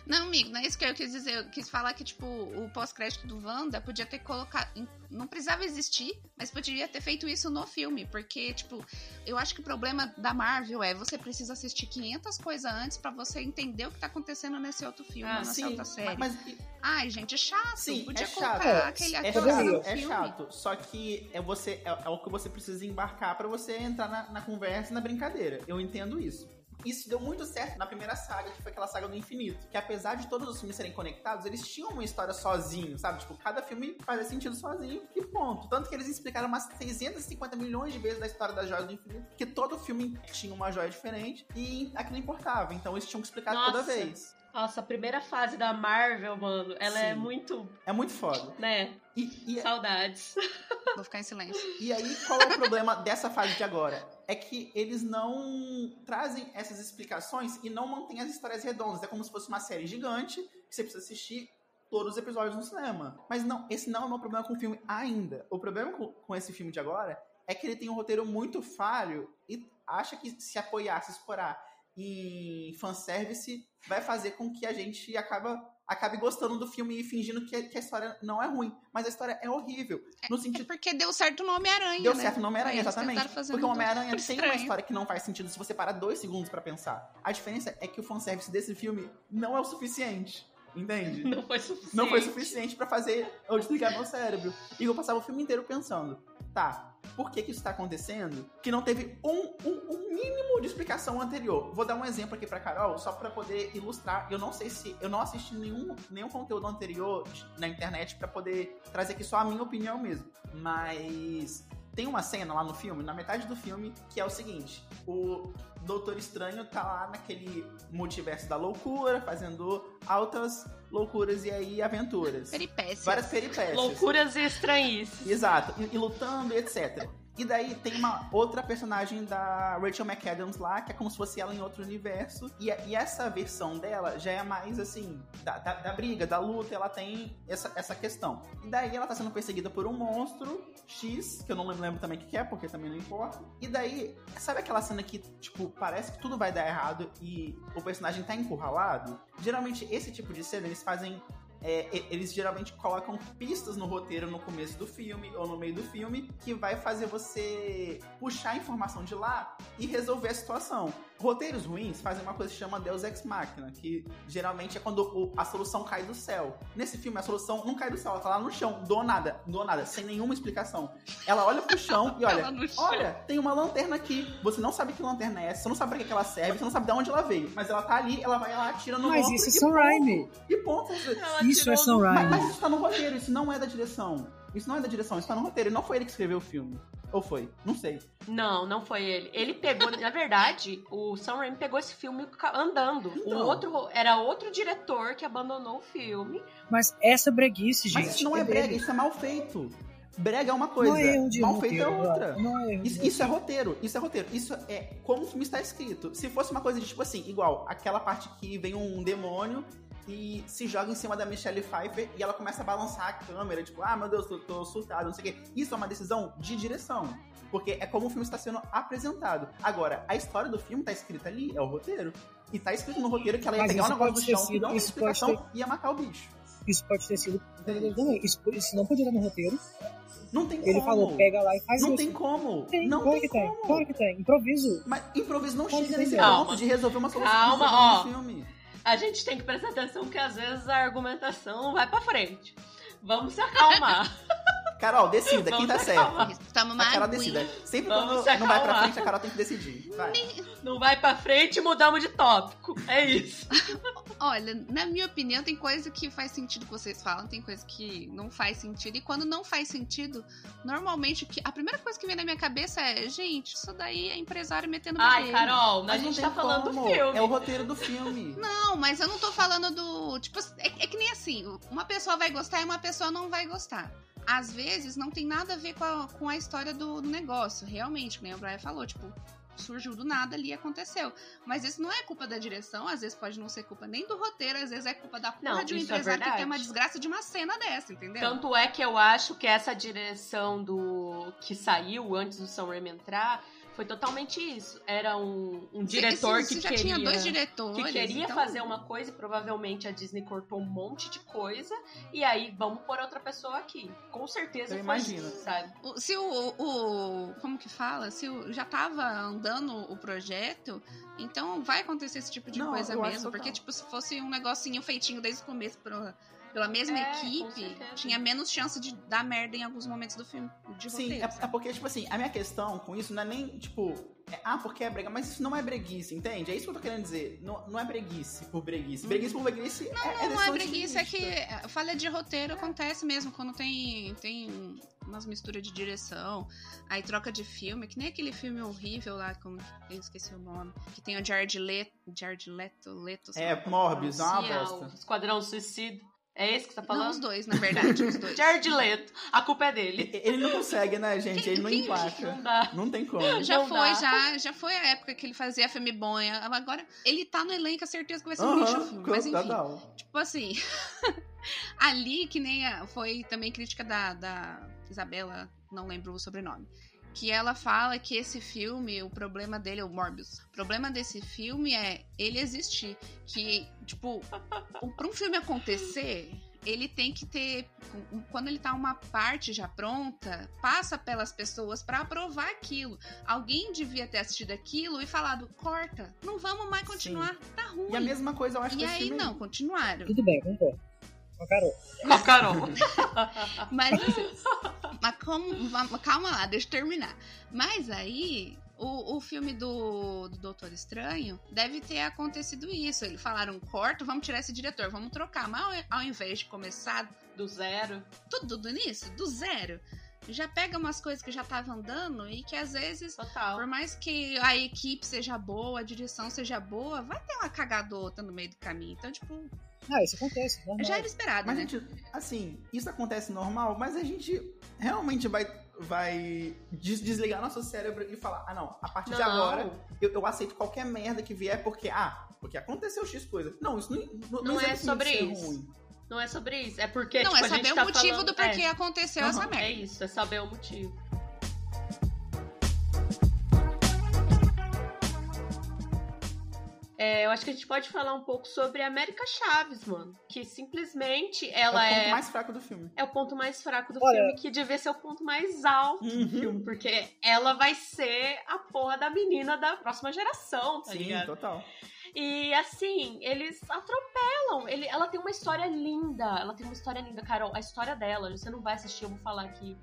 Não, amigo, não é isso que eu quis dizer. Eu quis falar que, tipo, o pós-crédito do Wanda podia ter colocado. Não precisava existir, mas poderia ter feito isso no filme. Porque, tipo, eu acho que o problema da Marvel é você precisa assistir 500 coisas antes para você entender o que tá acontecendo nesse outro filme, Ah, nessa sim, outra série. Mas, Ai, gente, é chato. Sim, podia é colocar chato. aquele é ator chato, no é filme. chato. Só que é, você, é, é o que você precisa embarcar pra você entrar na, na conversa e na brincadeira. Eu entendo isso. Isso deu muito certo na primeira saga, que foi aquela saga do infinito. Que apesar de todos os filmes serem conectados, eles tinham uma história sozinho, sabe? Tipo, cada filme fazia sentido sozinho e ponto. Tanto que eles explicaram umas 650 milhões de vezes da história das joias do infinito, que todo filme tinha uma joia diferente e aquilo importava. Então eles tinham que explicar toda Nossa. vez. Nossa, a primeira fase da Marvel, mano, ela é Sim. muito, É muito foda. né? E, e, Saudades. Vou ficar em silêncio. E aí, qual é o problema dessa fase de agora? É que eles não trazem essas explicações e não mantêm as histórias redondas. É como se fosse uma série gigante que você precisa assistir todos os episódios no cinema. Mas não, esse não é o meu problema com o filme ainda. O problema com, com esse filme de agora é que ele tem um roteiro muito falho e acha que se apoiar, se escorar em fanservice vai fazer com que a gente acaba, acabe gostando do filme e fingindo que, que a história não é ruim. Mas a história é horrível. No É sentido porque deu certo no Homem-Aranha. Deu né? certo no Homem-Aranha, exatamente. Porque o Homem-Aranha tem uma estranho. história que não faz sentido se você parar dois segundos pra pensar. A diferença é que o fanservice desse filme não é o suficiente. Entende? Não foi suficiente. Não foi suficiente pra fazer eu desligar meu cérebro. E eu passava o filme inteiro pensando, tá, por que que isso tá acontecendo? Que não teve um, um, um mínimo de explicação anterior. Vou dar um exemplo aqui pra Carol, só pra poder ilustrar. Eu não sei se... Eu não assisti nenhum, nenhum conteúdo anterior na internet pra poder trazer aqui só a minha opinião mesmo. Mas... Tem uma cena lá no filme, na metade do filme, que é o seguinte: o Doutor Estranho tá lá naquele multiverso da loucura, fazendo altas loucuras e aí aventuras. Peripécias. Várias peripécias. Loucuras e estranhices. Exato, e, e lutando e etc. E daí tem uma outra personagem da Rachel McAdams lá, que é como se fosse ela em outro universo. E, e essa versão dela já é mais assim, da, da, da briga, da luta, ela tem essa, essa questão. E daí ela tá sendo perseguida por um monstro X, que eu não lembro também o que que é, porque também não importa. E daí, sabe aquela cena que, tipo, parece que tudo vai dar errado e o personagem tá encurralado? Geralmente, esse tipo de cena eles fazem é, eles geralmente colocam pistas no roteiro no começo do filme ou no meio do filme que vai fazer você puxar a informação de lá e resolver a situação. Roteiros ruins fazem uma coisa que chama Deus Ex Machina, que geralmente é quando o- a solução cai do céu. Nesse filme, a solução não cai do céu, ela tá lá no chão, do nada, do nada, sem nenhuma explicação. Ela olha pro chão e olha, olha, tem uma lanterna aqui. Você não sabe que lanterna é essa, você não sabe pra que que ela serve, você não sabe de onde ela veio. Mas ela tá ali, ela vai lá, atira no Mas isso é e. Raimi. E ponto. Isso é Sam do- Mas, Raimi. mas isso tá no roteiro, isso não é da direção. Isso não é da direção, isso tá no roteiro. E não foi ele que escreveu o filme. Ou foi? Não sei. Não, não foi ele. Ele pegou, na verdade, o Sam Raimi pegou esse filme andando. O Então. outro era outro diretor que abandonou o filme. Mas essa breguice, gente. Mas isso não é dele. brega, isso é mal feito. Brega é uma coisa, Não é mal feito é roteiro, outra. Não é Isso, isso é roteiro, isso é roteiro. Isso é como o filme está escrito. Se fosse uma coisa de tipo assim, igual aquela parte que vem um demônio e se joga em cima da Michelle Pfeiffer e ela começa a balançar a câmera, tipo, ah, meu Deus, tô, tô surtado, não sei o quê. Isso é uma decisão de direção. Porque é como o filme está sendo apresentado. Agora, a história do filme tá escrita ali, é o roteiro. E tá escrito no roteiro que ela ia Mas pegar um negócio do ter chão que sido- não isso pode explicação e ia matar o bicho. Isso pode ter sido. Isso, isso não podia estar no roteiro. Não tem Ele como. falou, pega lá e faz Não isso. tem como. Tem, não claro tem que tem. como. Claro que tem. Improviso. Mas improviso não Pode chega ter. nesse ponto de resolver uma solução Calma, ó. filme. A gente tem que prestar atenção que às vezes a argumentação vai pra frente. Vamos se acalmar. Carol, decida, quem Vamos tá acalmar. certo? Toma uma A Carol decida. Sempre Vamos quando se não vai pra frente, a Carol tem que decidir. Vai. Não vai pra frente, mudamos de tópico. É isso. Olha, na minha opinião, tem coisa que faz sentido que vocês falam, tem coisa que não faz sentido. E quando não faz sentido, normalmente que- a primeira coisa que vem na minha cabeça é, gente, isso daí é empresário metendo Ai. Carol, a Mas não gente tá falando como. do filme. É o roteiro do filme. Não, mas eu não tô falando do. Tipo, é, é que nem assim, uma pessoa vai gostar e uma pessoa não vai gostar. Às vezes não tem nada a ver com a, com a história do, do negócio, realmente, como o Brian falou, tipo, surgiu do nada ali e aconteceu. Mas isso não é culpa da direção, às vezes pode não ser culpa nem do roteiro, às vezes é culpa da porra Não, de um é empresário que verdade. tem uma desgraça de uma cena dessa, entendeu? Tanto é que eu acho que essa direção do que saiu antes do Sam Raimi entrar Foi totalmente isso. Era um, um diretor que já queria... tinha dois diretores. Que queria então... fazer uma coisa e provavelmente a Disney cortou um monte de coisa. E aí, vamos pôr outra pessoa aqui. Com certeza Eu foi imagino. isso, sabe? O- Se o, o. Como que fala? Se o, já tava andando o projeto, então vai acontecer esse tipo de Não, coisa mesmo. total. Porque, tipo, se fosse um negocinho feitinho desde o começo pela, pela mesma É, equipe, tinha menos chance de dar merda em alguns momentos do filme. De Sim, roteiro, é, é porque, tipo assim, a minha questão com isso não é nem, tipo, é, ah, porque é brega, mas isso não é breguice, entende? É isso que eu tô querendo dizer. Não, não é breguice por breguice. Breguice por breguice é, é Não, não é preguiça, é que falha de roteiro acontece mesmo quando tem, tem umas misturas de direção, aí troca de filme, que nem aquele filme horrível lá, como eu esqueci o nome, que tem o Jared Leto, Jared Leto, Leto. É, Morbius, é uma bosta. o Esquadrão Suicida. É esse que você tá Não, falando? os dois, na verdade, os dois. Jared Leto. A culpa é dele. Ele não consegue, né, gente? Ele não Quem- encaixa. Não dá. Não tem como. Já Não foi, dá. já, já foi a época que ele fazia filme bom. Agora, ele tá no elenco, é certeza que vai ser um lixo filme. Mas enfim, total. tipo assim, ali que nem a- foi também crítica da, da Isabela, não lembro o sobrenome. Que ela fala que esse filme, o problema dele é o Morbius. O problema desse filme é ele existir. Que, tipo, um- pra um filme acontecer, ele tem que ter. Quando ele tá uma parte já pronta, passa pelas pessoas pra aprovar aquilo. Alguém devia ter assistido aquilo e falado: corta, não vamos mais continuar, tá ruim. E a mesma coisa eu acho E que esse aí filme não, continuaram. Tudo bem, concordo. A Carol. Mas, assim, mas como, va- calma lá, deixa eu terminar. Mas aí, o, o filme do, do Doutor Estranho deve ter acontecido isso. Eles falaram, corta, vamos tirar esse diretor, vamos trocar. Mas ao, ao invés de começar Do zero. tudo do início, do zero, já pega umas coisas que já estavam andando e que às vezes Total. por mais que a equipe seja boa, a direção seja boa, vai ter uma outra no meio do caminho. Então, tipo, ah, isso acontece, normal. já era esperado, Mas, né? gente, assim, isso acontece normal, mas a gente realmente vai, vai des- desligar nosso cérebro e falar: ah, não, a partir de Não. agora eu, eu aceito qualquer merda que vier porque, ah, porque aconteceu X coisa. Não, isso não, não, Não é existe sobre ser isso. ruim. Não é sobre isso. É porque, Não, tipo, é a gente saber tá o motivo falando- do porquê é. aconteceu Aham, essa É merda. isso, é saber o motivo. É, eu acho que a gente pode falar um pouco sobre a América Chaves, mano. Que simplesmente ela é o é. ponto mais fraco do filme. É o ponto mais fraco do Olha- filme, que devia ser o ponto mais alto do Uhum. filme, porque ela vai ser a porra da menina da próxima geração, tá Sim, ligado? total. E assim, eles atropelam. Ele, ela tem uma história linda. Ela tem uma história linda, Carol. A história dela, você não vai assistir, eu vou falar aqui.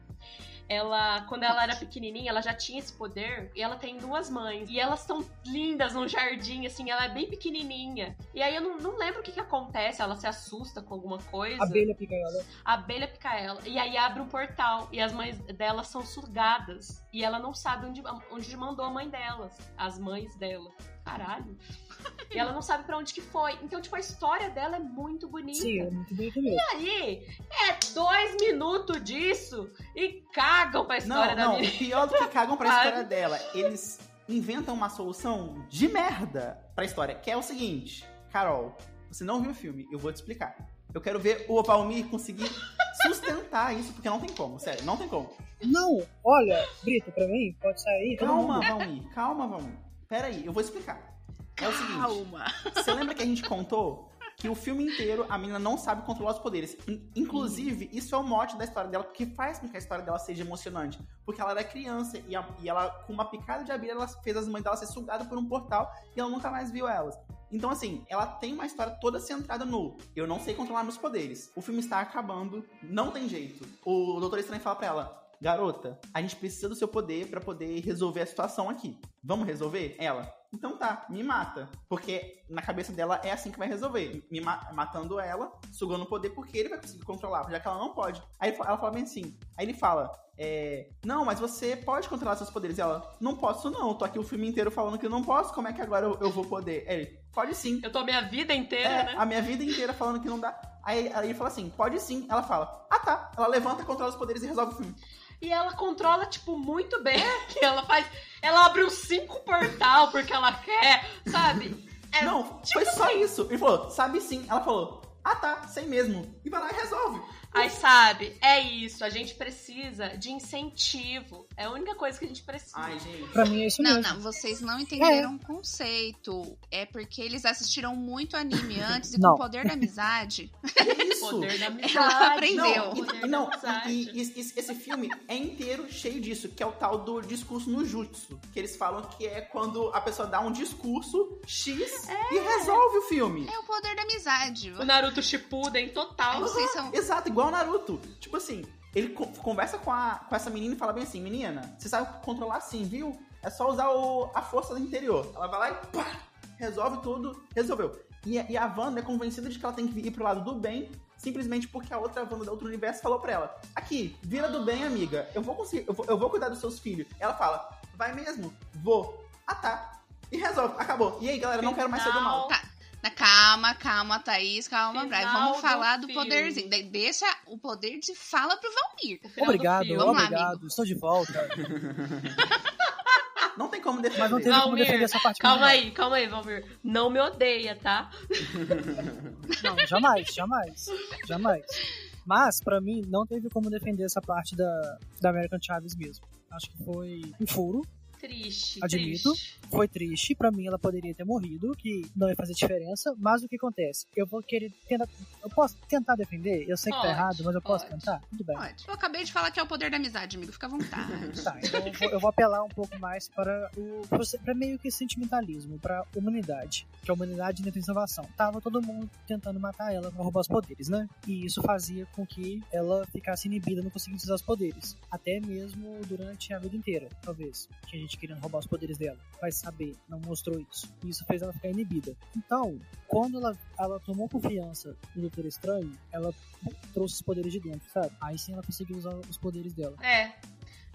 Ela, quando ela era pequenininha, ela já tinha esse poder e ela tem duas mães. E elas são lindas num jardim, assim, ela é bem pequenininha. E aí eu não, não lembro o que que acontece, ela se assusta com alguma coisa. Abelha pica ela. A abelha pica ela. E aí abre um portal. E as mães dela são sugadas. E ela não sabe onde, onde mandou a mãe delas. As mães dela. Caralho. E ela não sabe pra onde que foi. Então, tipo, a história dela é muito bonita. Sim, é muito mesmo. E aí, é dois minutos disso e cagam pra história Não, da não, menina. pior do que cagam pra Sabe? história dela, eles inventam uma solução de merda pra história, que é o seguinte, Carol, você não viu o filme, eu vou te explicar. Eu quero ver o Palmir conseguir sustentar isso, porque não tem como, sério, não tem como. Não, olha, Brito, pra mim, pode sair. Calma. Valmir, calma, Valmir. Pera aí, eu vou explicar. É o seguinte, Calma. você lembra que a gente contou que o filme inteiro a menina não sabe controlar os poderes? In- Inclusive, isso é o mote da história dela, porque faz com que a história dela seja emocionante. Porque ela era criança e, a- e ela, com uma picada de abelha, ela fez as mães dela ser sugadas por um portal e ela nunca mais viu elas. Então, assim, ela tem uma história toda centrada no eu não sei controlar meus poderes. O filme está acabando, não tem jeito. O Doutor Estranho fala pra ela. Garota, a gente precisa do seu poder pra poder resolver a situação aqui. Vamos resolver? Ela. Então tá, me mata. Porque na cabeça dela é assim que vai resolver. Me ma- matando ela, sugando o poder, porque ele vai conseguir controlar, já que ela não pode. Aí ela fala bem assim. Aí ele fala: é, Não, mas você pode controlar seus poderes. Ela, não posso, não. Tô aqui o filme inteiro falando que eu não posso. Como é que agora eu, eu vou poder? Ele, pode sim. Eu tô a minha vida inteira, É, né? a minha vida inteira falando que não dá. Aí, aí ele fala assim: pode sim. Ela fala: Ah tá. Ela levanta, controla os poderes e resolve o filme. E ela controla, tipo, muito bem. Que ela faz. Ela abre uns cinco portal porque ela quer, sabe? É, não, foi só isso. Ele falou: Sabe sim. Ela falou: Ah tá, sei mesmo. E vai lá e resolve. Aí, sabe, é isso. A gente precisa de incentivo. É a única coisa que a gente precisa. Ai, gente. Pra mim é isso Não, mesmo. não, vocês não entenderam o conceito. É porque eles assistiram muito anime antes e Não. com o poder da amizade. Isso? Poder da amizade. Ela aprendeu. Não, e, não e, e- e- esse filme é inteiro cheio disso, que é o tal do discurso no jutsu. Que eles falam que é quando a pessoa dá um discurso X e resolve o filme. É o poder da amizade. O Naruto Shippuden total. Vocês são. Exato, igual o Naruto. Tipo assim, ele co- conversa com, a, com essa menina e fala bem assim, menina, você sabe controlar sim, viu? É só usar o- a força do interior. Ela vai lá e pá, resolve tudo, resolveu. E, a- e a Wanda é convencida de que ela tem que ir pro lado do bem, simplesmente porque a outra Wanda do outro universo falou pra ela, aqui, vira do bem, amiga, eu vou conseguir, eu vou, eu vou cuidar dos seus filhos. Ela fala, vai mesmo? Vou. Ah tá. E resolve, acabou. E aí, galera, não quero mais ser do mal. Tá. Na- Calma, calma, Thaís, calma, Brian. Vamos do falar do filme. poderzinho. De- Deixa o poder de fala pro Valmir. Do Obrigado, lá, obrigado. amigo. Estou de volta. Não tem como defender. Mas não teve como defender essa parte. Calma aí, calma aí, Valmir. Não me odeia, tá? Não, jamais, jamais. Jamais. Mas, pra mim, não teve como defender essa parte da, da American Chaves mesmo. Acho que foi um furo, Triste. Admito. triste. foi triste. Pra mim, ela poderia ter morrido, que não ia fazer diferença. Mas o que acontece? Eu vou querer tentar. Eu posso tentar defender? Eu sei que Pode, tá errado, mas eu posso pode. tentar? Tudo bem. Pode. Eu acabei de falar que é o poder da amizade, amigo. Fica à vontade. Tá, então eu vou, eu vou apelar um pouco mais para o para meio que sentimentalismo, para humanidade, que a humanidade não tem salvação. Tava todo mundo tentando matar ela pra roubar os poderes, né? E isso fazia com que ela ficasse inibida, não conseguisse usar os poderes, até mesmo durante a vida inteira, talvez. Tinha gente querendo roubar os poderes dela, vai saber, não mostrou isso. E isso fez ela ficar inibida. Então, quando ela, ela tomou confiança no Doutor Estranho, ela trouxe os poderes de dentro, sabe? Aí sim ela conseguiu usar os poderes dela. É.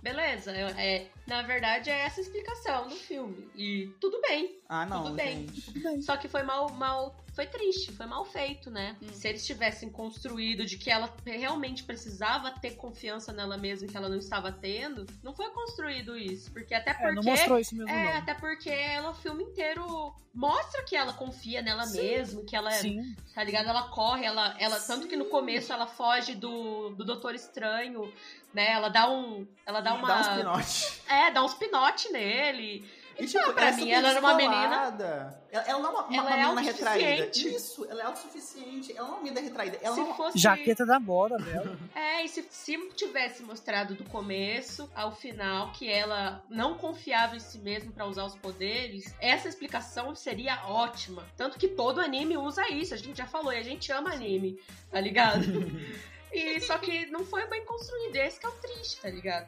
Beleza, é, é- na verdade é essa a explicação do filme. E tudo bem. Ah, não, Tudo bem. gente. Só que foi mal, mal. Foi triste, foi mal feito, né? Hum. Se eles tivessem construído de que ela realmente precisava ter confiança nela mesma que ela não estava tendo, não foi construído isso. Porque até porque. É, não mostrou isso mesmo, É, não. até porque ela o filme inteiro mostra que ela confia nela Sim. mesma, que ela é Sim, Tá ligado? Ela corre, ela, ela tanto que no começo ela foge do, do Doutor Estranho, né? Ela dá um, ela dá uma, Dá uns pinotes. é, dá uns pinote nele. E, Então, pra é mim, ela era uma descolada. Ela, ela não é uma, uma, Ela uma é menina retraída. Isso, ela é autossuficiente. Ela não é uma menina retraída. Ela se não... fosse jaqueta da moda dela. É, e se, se tivesse mostrado do começo ao final que ela não confiava em si mesma pra usar os poderes, essa explicação seria ótima. Tanto que todo anime usa isso, a gente já falou, e a gente ama anime, tá ligado? e só que não foi bem construído, esse que é o triste, tá ligado?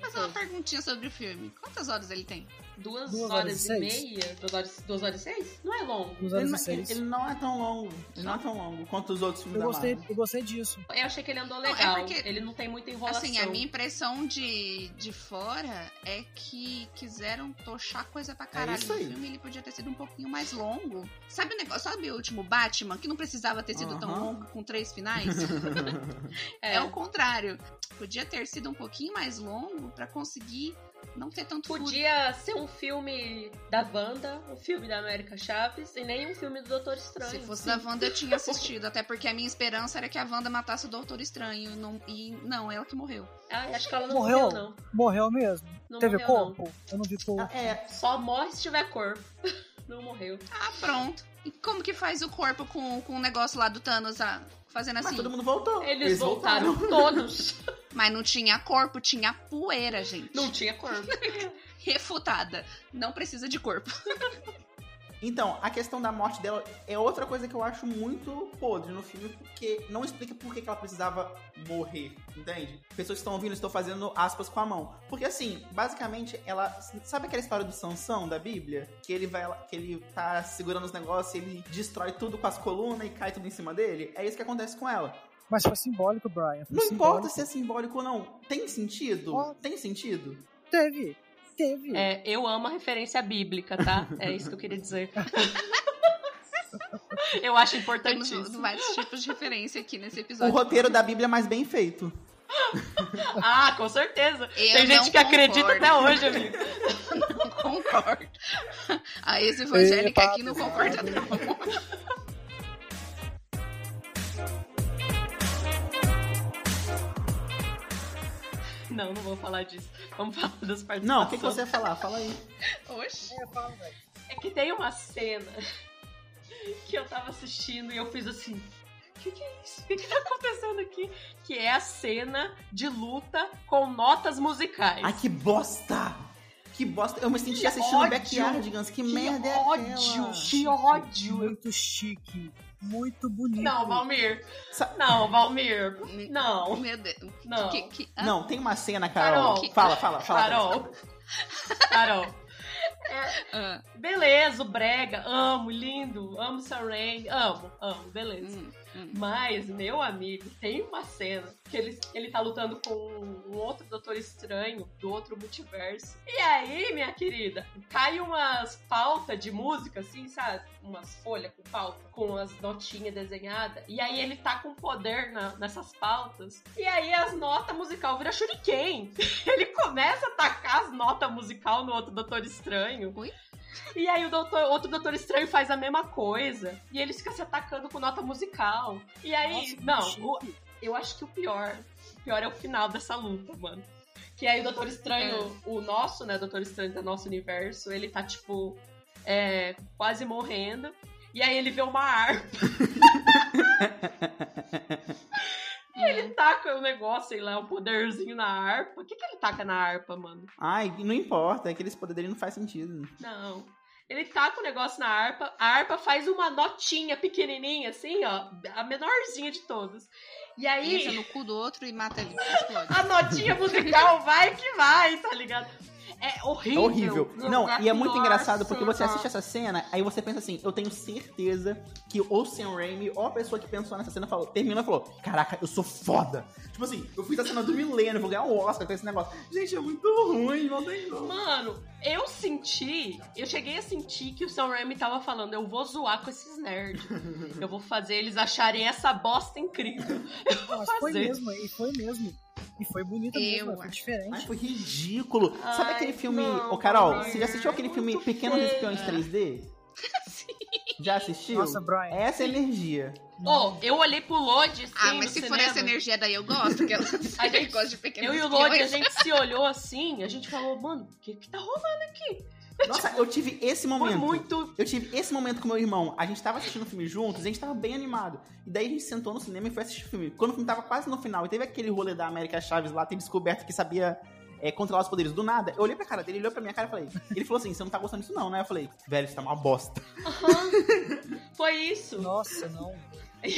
Fazer uma perguntinha sobre o filme. Quantas horas ele tem? Duas, Duas horas, horas e e seis. meia? Duas horas, duas horas e seis? Não é longo. Dos Ele, anos não- ele- 16. ele não é tão longo. Ele não é tão longo quanto os outros filmes Eu da gostei, Marvel. eu gostei disso. Eu achei que ele andou Não, é legal. porque, ele não tem muita enrolação. Assim, a minha impressão de, de fora é que quiseram tochar coisa pra caralho isso no aí. filme. Ele podia ter sido um pouquinho mais longo. Sabe o negócio? Sabe o último Batman, que não precisava ter sido tão Aham. longo com três finais? É, É o contrário. Podia ter sido um pouquinho mais longo pra conseguir não ter tanto furo. Podia ser um filme da Wanda, um filme da América Chaves e nem um filme do Doutor Estranho. Se fosse da Wanda, eu tinha assistido. Até porque a minha esperança era que a Wanda matasse o Doutor Estranho. Não, e não, ela que morreu. Ai, acho que ela não Morreu? morreu, não. Morreu mesmo. Não Teve morreu, corpo? Eu não vi corpo. Ah, É, não. Só morre se tiver corpo. Não morreu. Ah, pronto. E como que faz o corpo com, com o negócio lá do Thanos ah, fazendo mas assim? todo mundo voltou. Eles, voltaram todos. Mas não tinha corpo, tinha poeira, gente. Não tinha corpo. Refutada. Não precisa de corpo. Então, a questão da morte dela é outra coisa que eu acho muito podre no filme, porque não explica por que ela precisava morrer, entende? Pessoas que estão ouvindo estão fazendo aspas com a mão. Porque assim, basicamente, ela. Sabe aquela história do Sansão da Bíblia? Que ele vai que ele tá segurando os negócios, ele destrói tudo com as colunas e cai tudo em cima dele? É isso que acontece com ela. Mas foi simbólico, Brian. Foi Não importa simbólico. se é simbólico ou não. Tem sentido? Tem sentido? Teve. Teve. É, eu amo a referência bíblica, tá? É isso que eu queria dizer. Eu acho Temos importantíssimo. vários tipos de referência aqui nesse O episódio. roteiro da Bíblia é mais bem feito. Ah, com certeza. Eu Tem gente que acredita concordo. até hoje, amigo. Não concordo. A ex-evangélica aqui não concorda, não. Não, não vou falar disso. Vamos falar das participações. Não, o que, que você ia falar? Fala aí. Oxi. É. É que tem uma cena que eu tava assistindo e eu fiz assim. O que, que é isso? O que, que tá acontecendo aqui? Que é a cena de luta com notas musicais. Ai, que bosta! Que bosta. Eu me senti Que assistindo ódio! Backyardigans. Que, que merda é ódio! aquela? Que ódio! Muito chique. Muito bonito. Não, Valmir. Sa- Não, Valmir. Não, Meu Deus. não. Que, que, ah, Não, tem uma cena, Carol. Carol. Fala, fala, fala. Carol. Carol. ah, Beleza, o Brega, amo, lindo, amo Sam Raimi, amo, amo, beleza. hum, hum. Mas, meu amigo, tem uma cena que ele, ele tá lutando com um outro Doutor Estranho do outro multiverso. E aí, minha querida, cai umas pautas de música, assim, sabe? Umas folhas com pauta, com as notinhas desenhadas. E aí ele tá com poder na- nessas pautas. E aí as notas musical vira shuriken. Ele começa a tacar as notas musical no outro Doutor Estranho. Oi? E aí o doutor, outro Doutor Estranho faz a mesma coisa. E eles ficam se atacando com nota musical. E aí, Nossa, não, o- eu acho que o pior, o pior é o final dessa luta, mano. Que aí o Doutor Estranho, o nosso, né, Doutor Estranho do nosso universo, ele tá, tipo, é, quase morrendo. E aí ele vê uma harpa. e ele taca o negócio, sei lá, um poderzinho na harpa. O que, que ele taca na harpa, mano? Ai, não importa. Aqueles poderes dele não faz sentido. Não. Ele taca o negócio na harpa, a harpa faz uma notinha pequenininha, assim, ó, a menorzinha de todas. E aí, Entra no cu do outro e mata ele. A notinha musical vai que vai, tá ligado? É É horrível. horrível. Não, e é muito engraçado porque você assiste essa cena, aí você pensa assim, eu tenho certeza que ou Sam Raimi ou a pessoa que pensou nessa cena falou, terminou e falou, caraca, eu sou foda. Tipo assim, eu fiz a cena do milênio, vou ganhar um Oscar com esse negócio. Gente, é muito ruim, não tem como. Mano, eu senti, eu cheguei a sentir que o Sam Raimi tava falando, eu vou zoar com esses nerds. Eu vou fazer eles acharem essa bosta incrível. Eu vou Mas foi fazer. mesmo, e foi mesmo. E foi bonito Eu mesmo, foi acho. diferente. Ai, foi ridículo. Sabe Ai, aquele filme. não, Ô, Carol, Brian, você já assistiu aquele filme Pequenos feio. Espiões 3D? Sim. Já assistiu? Nossa, Brian. Essa é a energia. Ô, eu olhei pro Lodi, assim, Ah, mas se for cinema. essa energia daí eu gosto, que eu, A eu gente- gosto de pequenos Eu e o Lodi, a gente se olhou assim, a gente falou, mano, o que que tá rolando aqui? Nossa, eu tive esse Foi momento. muito... Eu tive esse momento com meu irmão. A gente tava assistindo o filme juntos, a gente tava bem animado. E daí a gente sentou no cinema e foi assistir o filme. Quando o filme tava quase no final, e teve aquele rolê da América Chaves lá, ter descoberto que sabia é, controlar os poderes do nada. Eu olhei pra cara dele, ele olhou pra minha cara e falei. Ele falou assim: você não tá gostando disso, não, né? Eu falei, velho, isso tá uma bosta. Foi isso. Nossa, não.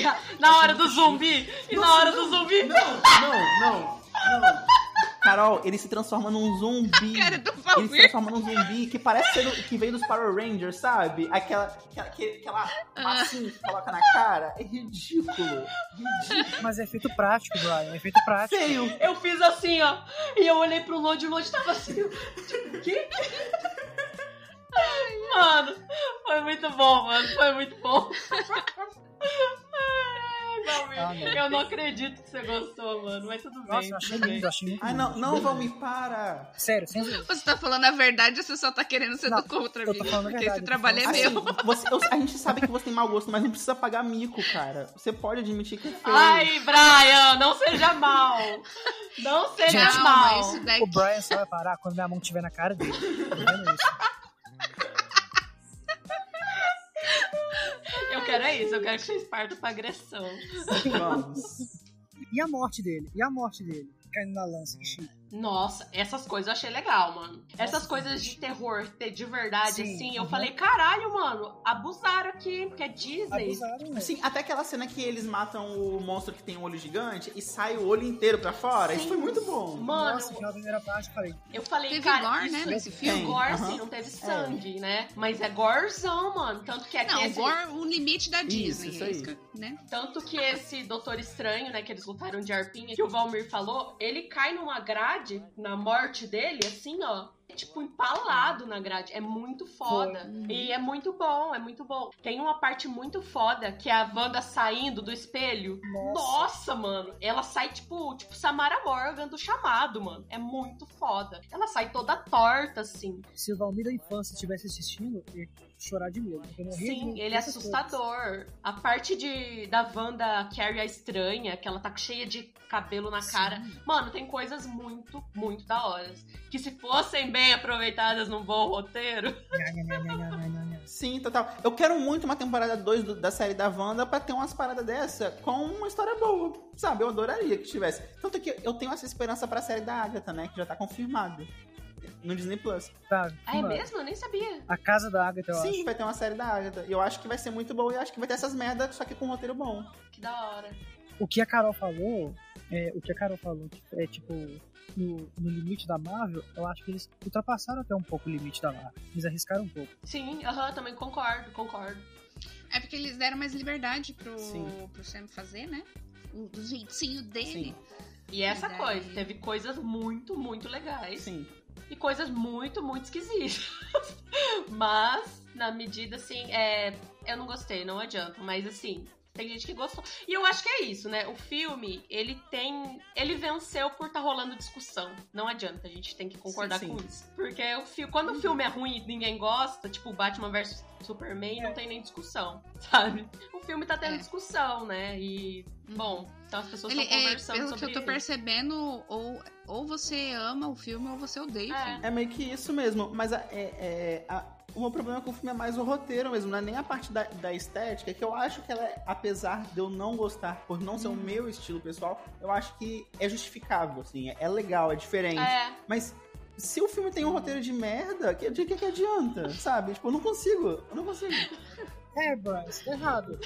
A- na hora do zumbi, e na hora do zumbi... Não, não, não, não. Carol, ele se transforma num zumbi. Cara do Ele se transforma num zumbi que parece ser o que veio dos Power Rangers, sabe? Aquela, aquela, aquela massinha que coloca na cara. É ridículo. Ridículo. Mas é efeito prático, Brian. É efeito prático. Feio. Eu fiz assim, ó, e eu olhei pro Lodi, e o Lodi tava assim, tipo, o quê? Mano, foi muito bom, mano, foi muito bom. Valmir, eu não acredito que você gostou, mano, mas tudo Nossa, bem. eu achei lindo, achei muito Ai, não, não, Valmir, para. Sério, sem. Você tá falando a verdade ou você só tá querendo ser Não, do contra eu mim? tô falando a Porque verdade, esse trabalho é Assim, meu. você- eu- a gente sabe que você tem mau gosto, mas não precisa pagar mico, cara. Você pode admitir que é feio. Ai, Brian, não seja mal. Não seja Calma, mal. isso daqui. O Brian só vai parar quando minha mão estiver na cara dele. Tá vendo isso? Quero é isso, eu quero que vocês partam pra agressão. Vamos. E a morte dele? E a morte dele? Caindo na lança, que chique. Nossa, essas coisas eu achei legal, mano. Essas coisas de terror, ter de verdade, Sim, assim, eu uhum. falei, caralho, mano, abusaram aqui, porque é Disney. Abusaram, né? Sim, até aquela cena que eles matam o monstro que tem um olho gigante e sai o olho inteiro pra fora. Isso Sim. foi muito bom. Mano, Nossa, da primeira parte, eu falei. eu falei, Teve cara, gore, isso né, é- nesse Tem, filme? Gore, aham. sim, não teve sangue, né? Mas é gorzão, mano. Tanto que aqui Não, esse... gore, o limite da Disney. isso é aí. isso que, né? Tanto que esse Doutor Estranho, né, que eles lutaram de arpinha, que o Valmir falou, ele cai numa grade, na morte dele, assim, ó, tipo, empalado na grade. É muito foda. E é muito bom, é muito bom. Tem uma parte muito foda que é a Wanda saindo do espelho. Nossa. Nossa, mano. Ela sai, tipo, tipo Samara Morgan do chamado, mano. É muito foda. Ela sai toda torta, assim. Se o Valmir da infância estivesse assistindo, ele ia chorar de medo. Sim, de- ele é coisas. assustador. A parte de da Wanda Carrie a estranha, que ela tá cheia de cabelo na cara. Mano, tem coisas muito, muito da hora. Que se fossem bem aproveitadas num bom roteiro. Sim, total. Eu quero muito uma temporada 2 do- da série da Wanda pra ter umas paradas dessa com uma história boa. Sabe? Eu adoraria que tivesse. Tanto que eu tenho essa esperança pra série da Agatha, né? Que já tá confirmada. No Disney Plus. Tá, Ah, é mesmo? Eu nem sabia. A Casa da Agatha, eu Sim, acho. vai ter uma série da Agatha. E eu acho que vai ser muito boa. E eu acho que vai ter essas merdas, só que com um roteiro bom. Que da hora. O que a Carol falou, é, o que a Carol falou, é tipo, no, no limite da Marvel, eu acho que eles ultrapassaram até um pouco o limite da Marvel. Eles arriscaram um pouco. Sim, aham, também concordo, concordo. É porque eles deram mais liberdade pro, Sim. pro Sam fazer, né? O, do jeitinho dele. E essa Daí- coisa, teve coisas muito, muito legais. Sim. E coisas muito, muito esquisitas. Mas, na medida, assim, é... eu não gostei, não adianta. Mas, assim, tem gente que gostou. E eu acho que é isso, né? O filme, ele tem. Ele venceu por tá rolando discussão. Não adianta, a gente tem que concordar Sim, sim. com isso. Porque o fi... quando o filme é ruim e ninguém gosta, tipo Batman vs Superman, não tem nem discussão, sabe? O filme tá tendo É. discussão, né? E, bom, então as pessoas estão é, conversando pelo que sobre eu tô percebendo, ou, ou você ama o filme ou você odeia o É. filme. É meio que isso mesmo. Mas a- é, é, a- o meu problema com o filme é mais o roteiro mesmo. Não é nem a parte da, da estética, que eu acho que ela, é, apesar de eu não gostar, por não ser o meu estilo pessoal, eu acho que é justificável, assim. É, é legal, é diferente. É, Mas se o filme tem um roteiro de merda, que, de que, que adianta? Sabe? Tipo, eu não consigo. Eu não consigo. É, Brian, você tá errado.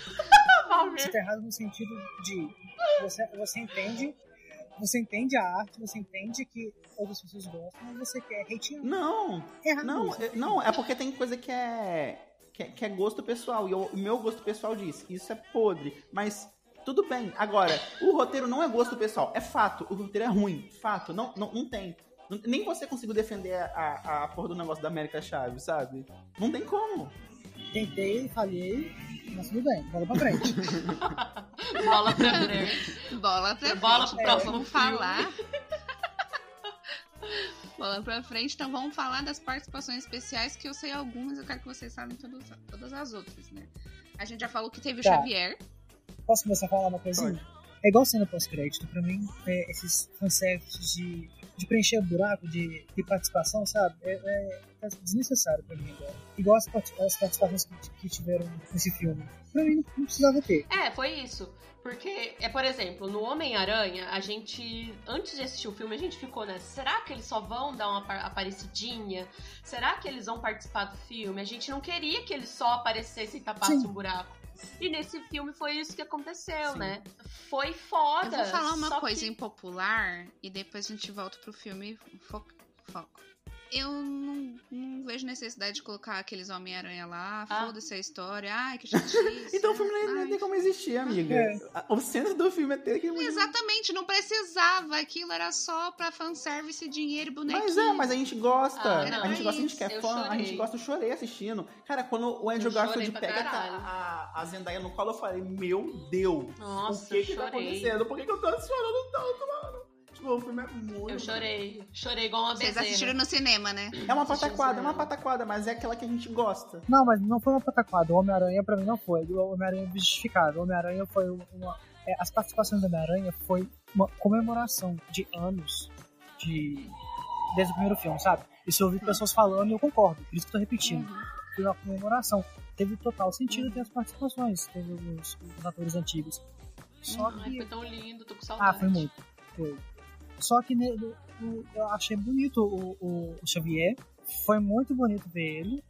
Valmir. Você tá errado no sentido de você, você entende. Você entende a arte, você entende que outras pessoas gostam, mas você quer hatear. Não, É não, é, não, é porque tem coisa que é. que é, que é gosto pessoal. E eu- o meu gosto pessoal diz, isso é podre. Mas tudo bem. Agora, o roteiro não é gosto pessoal, é fato. O roteiro é ruim. Fato. Não, não, não tem. Nem você conseguiu defender a, a, a porra do negócio da América Chaves, sabe? Não tem como. Tentei, falhei, mas tudo bem, bola pra frente. bola pra frente. Bola pra Bola frente. pro próximo vamos filme. falar. Bola pra frente, então vamos falar das participações especiais, que eu sei algumas, eu quero que vocês saibam todas, todas as outras, né? A gente já falou que teve o Tá. Xavier. Posso começar a falar uma coisinha? É igual cena pós-crédito, pra mim, é, esses fanservices de, de preencher buraco de, de participação, sabe? É, é, desnecessário pra mim agora. Igual as, part- as participações que, que tiveram nesse filme. Pra mim não, não precisava ter. É, foi isso. Porque, é por exemplo, no Homem-Aranha, a gente, antes de assistir o filme, a gente ficou nessa. Será que eles só vão dar uma apa- aparecidinha? Será que eles vão participar do filme? A gente não queria que eles só aparecessem e tapassem Sim. um buraco. E nesse filme foi isso que aconteceu, Sim. né? Foi foda. Eu vou falar uma coisa que- impopular e depois a gente volta pro filme fo- foco. Eu não, não vejo necessidade de colocar aqueles Homem-Aranha lá, Ah. foda-se a história, ai que chatice. Então o filme nem, nem ai. tem como existir, amiga. É. A- O centro do filme é ter que. Exatamente, não precisava. Aquilo era só pra fanservice, dinheiro e bonequinho. Mas é, mas a gente gosta. Ah, não, a gente é gosta, a gente isso. que é Eu fã, a chorei. gente gosta, eu chorei assistindo. Cara, quando o Andrew Eu Garfield pega a, a Zendaya no colo, eu falei, meu Deus. Nossa, o que que tá acontecendo? Por que, que eu tô chorando tanto, mano? O filme é muito... Eu chorei. Chorei igual uma Vocês assistiram no cinema, né? É uma pataquada, é uma pataquada, mas é aquela que a gente gosta. Não, mas não foi uma pataquada. O Homem-Aranha pra mim não foi. O Homem-Aranha é justificável. O Homem-Aranha foi uma. é, as participações do Homem-Aranha foi uma comemoração de anos de. Desde o primeiro filme, sabe? Isso eu ouvi pessoas falando e eu concordo, por isso que eu tô repetindo. Uhum. Foi uma comemoração. Teve total sentido ter as participações, teve os, os atores antigos. Só Ai, que. foi tão lindo, tô com saudade. Ah, foi muito. Foi. Só que ne- do- o- eu achei bonito o, o- o Xavier. Foi muito bonito ver ele.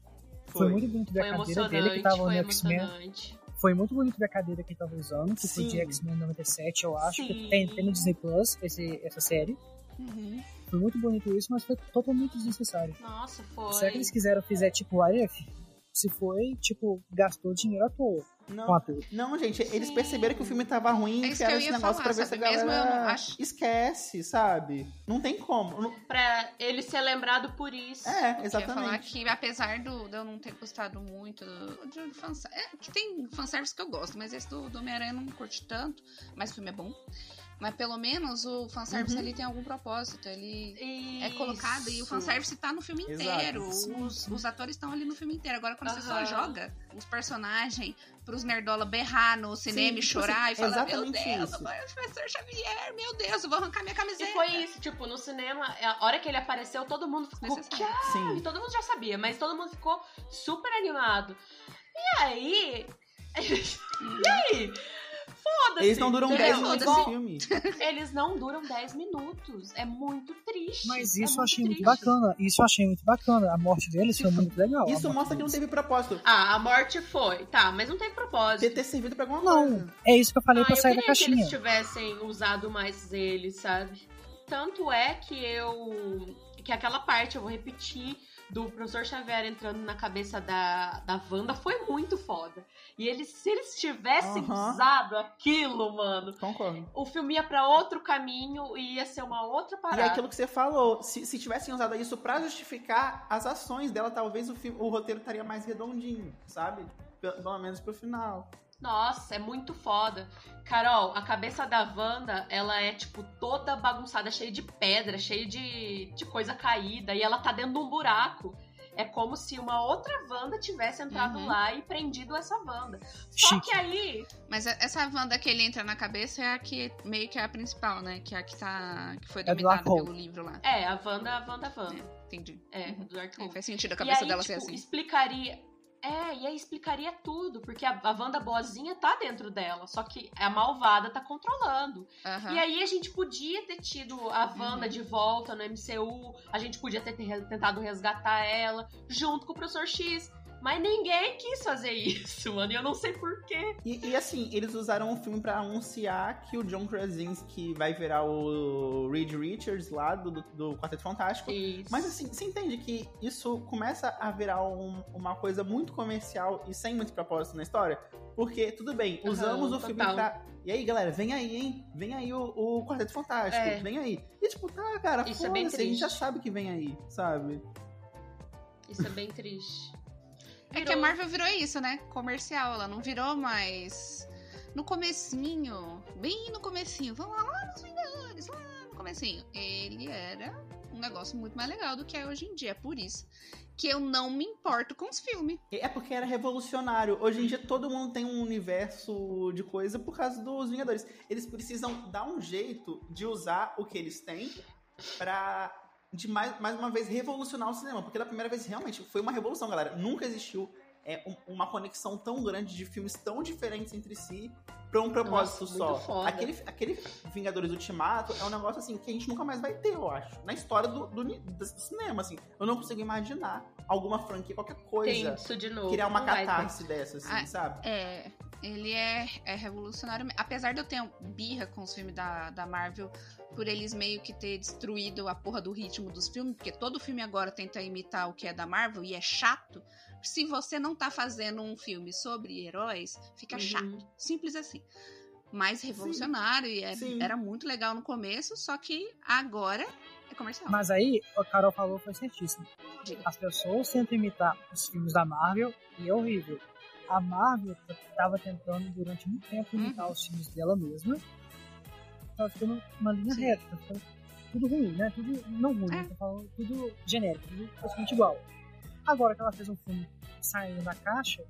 Foi, Foi. muito bonito ver Foi a cadeira dele que tava no foi X-Men. Foi muito bonito ver a cadeira que ele tava usando, que foi de Sim. X-Men 97, eu acho. Sim. Que tem, tem no Disney Plus esse, essa série. Uhum. Foi muito bonito isso, mas foi totalmente desnecessário. Nossa, foi. Será que eles quiseram fazer tipo If? Se foi, tipo, gastou dinheiro à toa Não, não, gente, eles Sim. perceberam que o filme tava ruim É e que eu enfiaram esse negócio falar, pra ver se a eu galera não acho- esquece, sabe? Não tem como. Pra ele ser lembrado por isso. É, Eu ia falar exatamente. que, apesar do, de eu não ter gostado muito do, de fanservice, é, que tem fanservice que eu gosto, mas esse do, do Homem-Aranha eu não curti tanto, mas o filme é bom. Mas pelo menos o fanservice Uhum. ali tem algum propósito, ele é Isso. colocado e o fanservice tá no filme inteiro. Os, os atores estão ali no filme inteiro. Agora, quando você só joga os personagens pros nerdola berrar no cinema e tipo chorar assim, e falar: Meu Deus, isso. o professor Xavier, meu Deus, eu vou arrancar minha camiseta. E foi isso, tipo, no cinema, a hora que ele apareceu, todo mundo ficou. Sim. E todo mundo já sabia, mas todo mundo ficou super animado. E aí. e aí? Foda-se. Eles não duram entendeu? 10 minutos de filme. Eles não duram 10 minutos. É muito triste. Mas é isso eu muito achei muito triste. bacana. Isso eu achei muito bacana. A morte deles foi muito legal. Isso mostra que não deles. teve propósito. Ah, a morte foi. Tá, mas não teve De propósito. ter servido pra alguma Não, coisa. é isso que eu falei Ah, pra eu sair da queria que caixinha. eles tivessem usado mais ele, sabe? Tanto é que eu. Que aquela parte, eu vou repetir, do professor Xavier entrando na cabeça da, da Wanda foi muito foda. E eles, se eles tivessem usado aquilo, mano, Concordo. o filme ia pra outro caminho e ia ser uma outra E parada. é aquilo que você falou, se, se tivessem usado isso pra justificar as ações dela, talvez o, filme, o roteiro estaria mais redondinho, sabe? Pelo, pelo menos pro final. Nossa, é muito foda. Carol, a cabeça da Wanda, ela é, tipo, toda bagunçada, cheia de pedra, cheia de, de coisa caída, e ela tá dentro de um buraco. É como se uma outra Wanda tivesse entrado Uhum. lá e prendido essa Wanda. Só Chique. que aí. Mas a- essa Wanda que ele entra na cabeça é a que meio que é a principal, né? Que é a que tá. que foi É do dominada Darkhold. pelo livro lá. É, a Wanda, a Wanda, Wanda. Entendi. É, do É, Darkhold. faz sentido a E cabeça aí, dela tipo, ser assim. explicaria. É, e aí explicaria tudo, porque a, a Wanda boazinha tá dentro dela, só que a malvada tá controlando. Aham. E aí a gente podia ter tido a Wanda Uhum. de volta no MCU, a gente podia ter te- tentado resgatar ela junto com o Professor X. Mas ninguém quis fazer isso, mano. E eu não sei porquê. E, e, assim, eles usaram o filme pra anunciar que o John Krasinski vai virar o Reed Richards lá do, do, Quarteto Fantástico. Isso. Mas assim, você entende que isso começa a virar um- uma coisa muito comercial e sem muito propósito na história? Porque, tudo bem, usamos o filme total. pra. E aí, galera, vem aí, hein? Vem aí o, o Quarteto Fantástico, É. vem aí. E tipo, tá, cara, é foda-se, a gente já sabe que vem aí, sabe? Isso é bem triste. É que a Marvel virou isso, né? Comercial. Ela não virou mais. No comecinho, bem no comecinho, vamos lá, lá nos Vingadores, lá no comecinho. Ele era um negócio muito mais legal do que é hoje em dia. É por isso que eu não me importo com os filmes. É porque era revolucionário. Hoje em dia todo mundo tem um universo de coisa por causa dos Vingadores. Eles precisam dar um jeito de usar o que eles têm pra, de mais, mais uma vez, revolucionar o cinema. Porque da primeira vez, realmente, foi uma revolução, galera. Nunca existiu é, um- uma conexão tão grande de filmes tão diferentes entre si pra um propósito Nossa, só. foda. Aquele, aquele Vingadores Ultimato é um negócio assim que a gente nunca mais vai ter, eu acho. Na história do, do, do cinema, assim. Eu não consigo imaginar alguma franquia, qualquer coisa Tem isso de novo. criar uma não vai ter. catarse dessa, assim, Ah, sabe? É, ele é, é revolucionário. Apesar de eu ter birra com os filmes da, da Marvel, por eles meio que ter destruído a porra do ritmo dos filmes, porque todo filme agora tenta imitar o que é da Marvel e é chato. Se você não tá fazendo um filme sobre heróis, fica Uhum. chato. Simples assim. Mais revolucionário e é- Sim. era muito legal no começo, só que agora é comercial. Mas aí, o Carol falou foi certíssimo. Diga. As pessoas tentam imitar os filmes da Marvel e é horrível. A Marvel estava tentando durante muito tempo imitar os filmes dela mesma. Tava ficando uma linha Sim. reta, ficando tudo ruim, né? Tudo não ruim, É. tô falando tudo genérico, tudo praticamente igual. Agora que ela fez um filme saindo da caixa,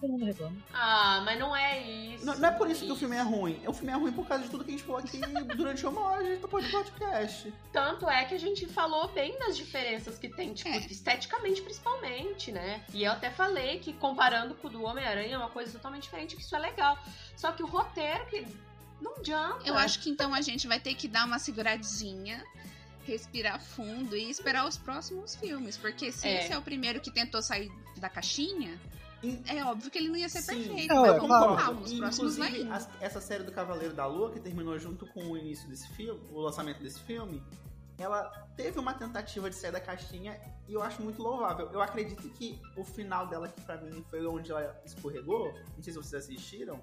todo mundo reclama. Ah, mas não é isso. Não, não é por isso que o filme é ruim. O filme é ruim por causa de tudo que a gente falou aqui durante uma hora do podcast. Tanto é que a gente falou bem das diferenças que tem, tipo, É. esteticamente principalmente, né? E eu até falei que comparando com o do Homem-Aranha é uma coisa totalmente diferente, que isso é legal. Só que o roteiro que não adianta. Eu acho que então a gente vai ter que dar uma seguradinha, respirar fundo e esperar os próximos filmes. Porque se É. esse é o primeiro que tentou sair da caixinha, é óbvio que ele não ia ser Sim, perfeito. É, Mas eu vamos concordo. com calma, os próximos vai as- essa série do Cavaleiro da Lua, que terminou junto com o início desse filme, o lançamento desse filme, ela teve uma tentativa de sair da caixinha e eu acho muito louvável. Eu acredito que o final dela, que pra mim foi onde ela escorregou, não sei se vocês assistiram.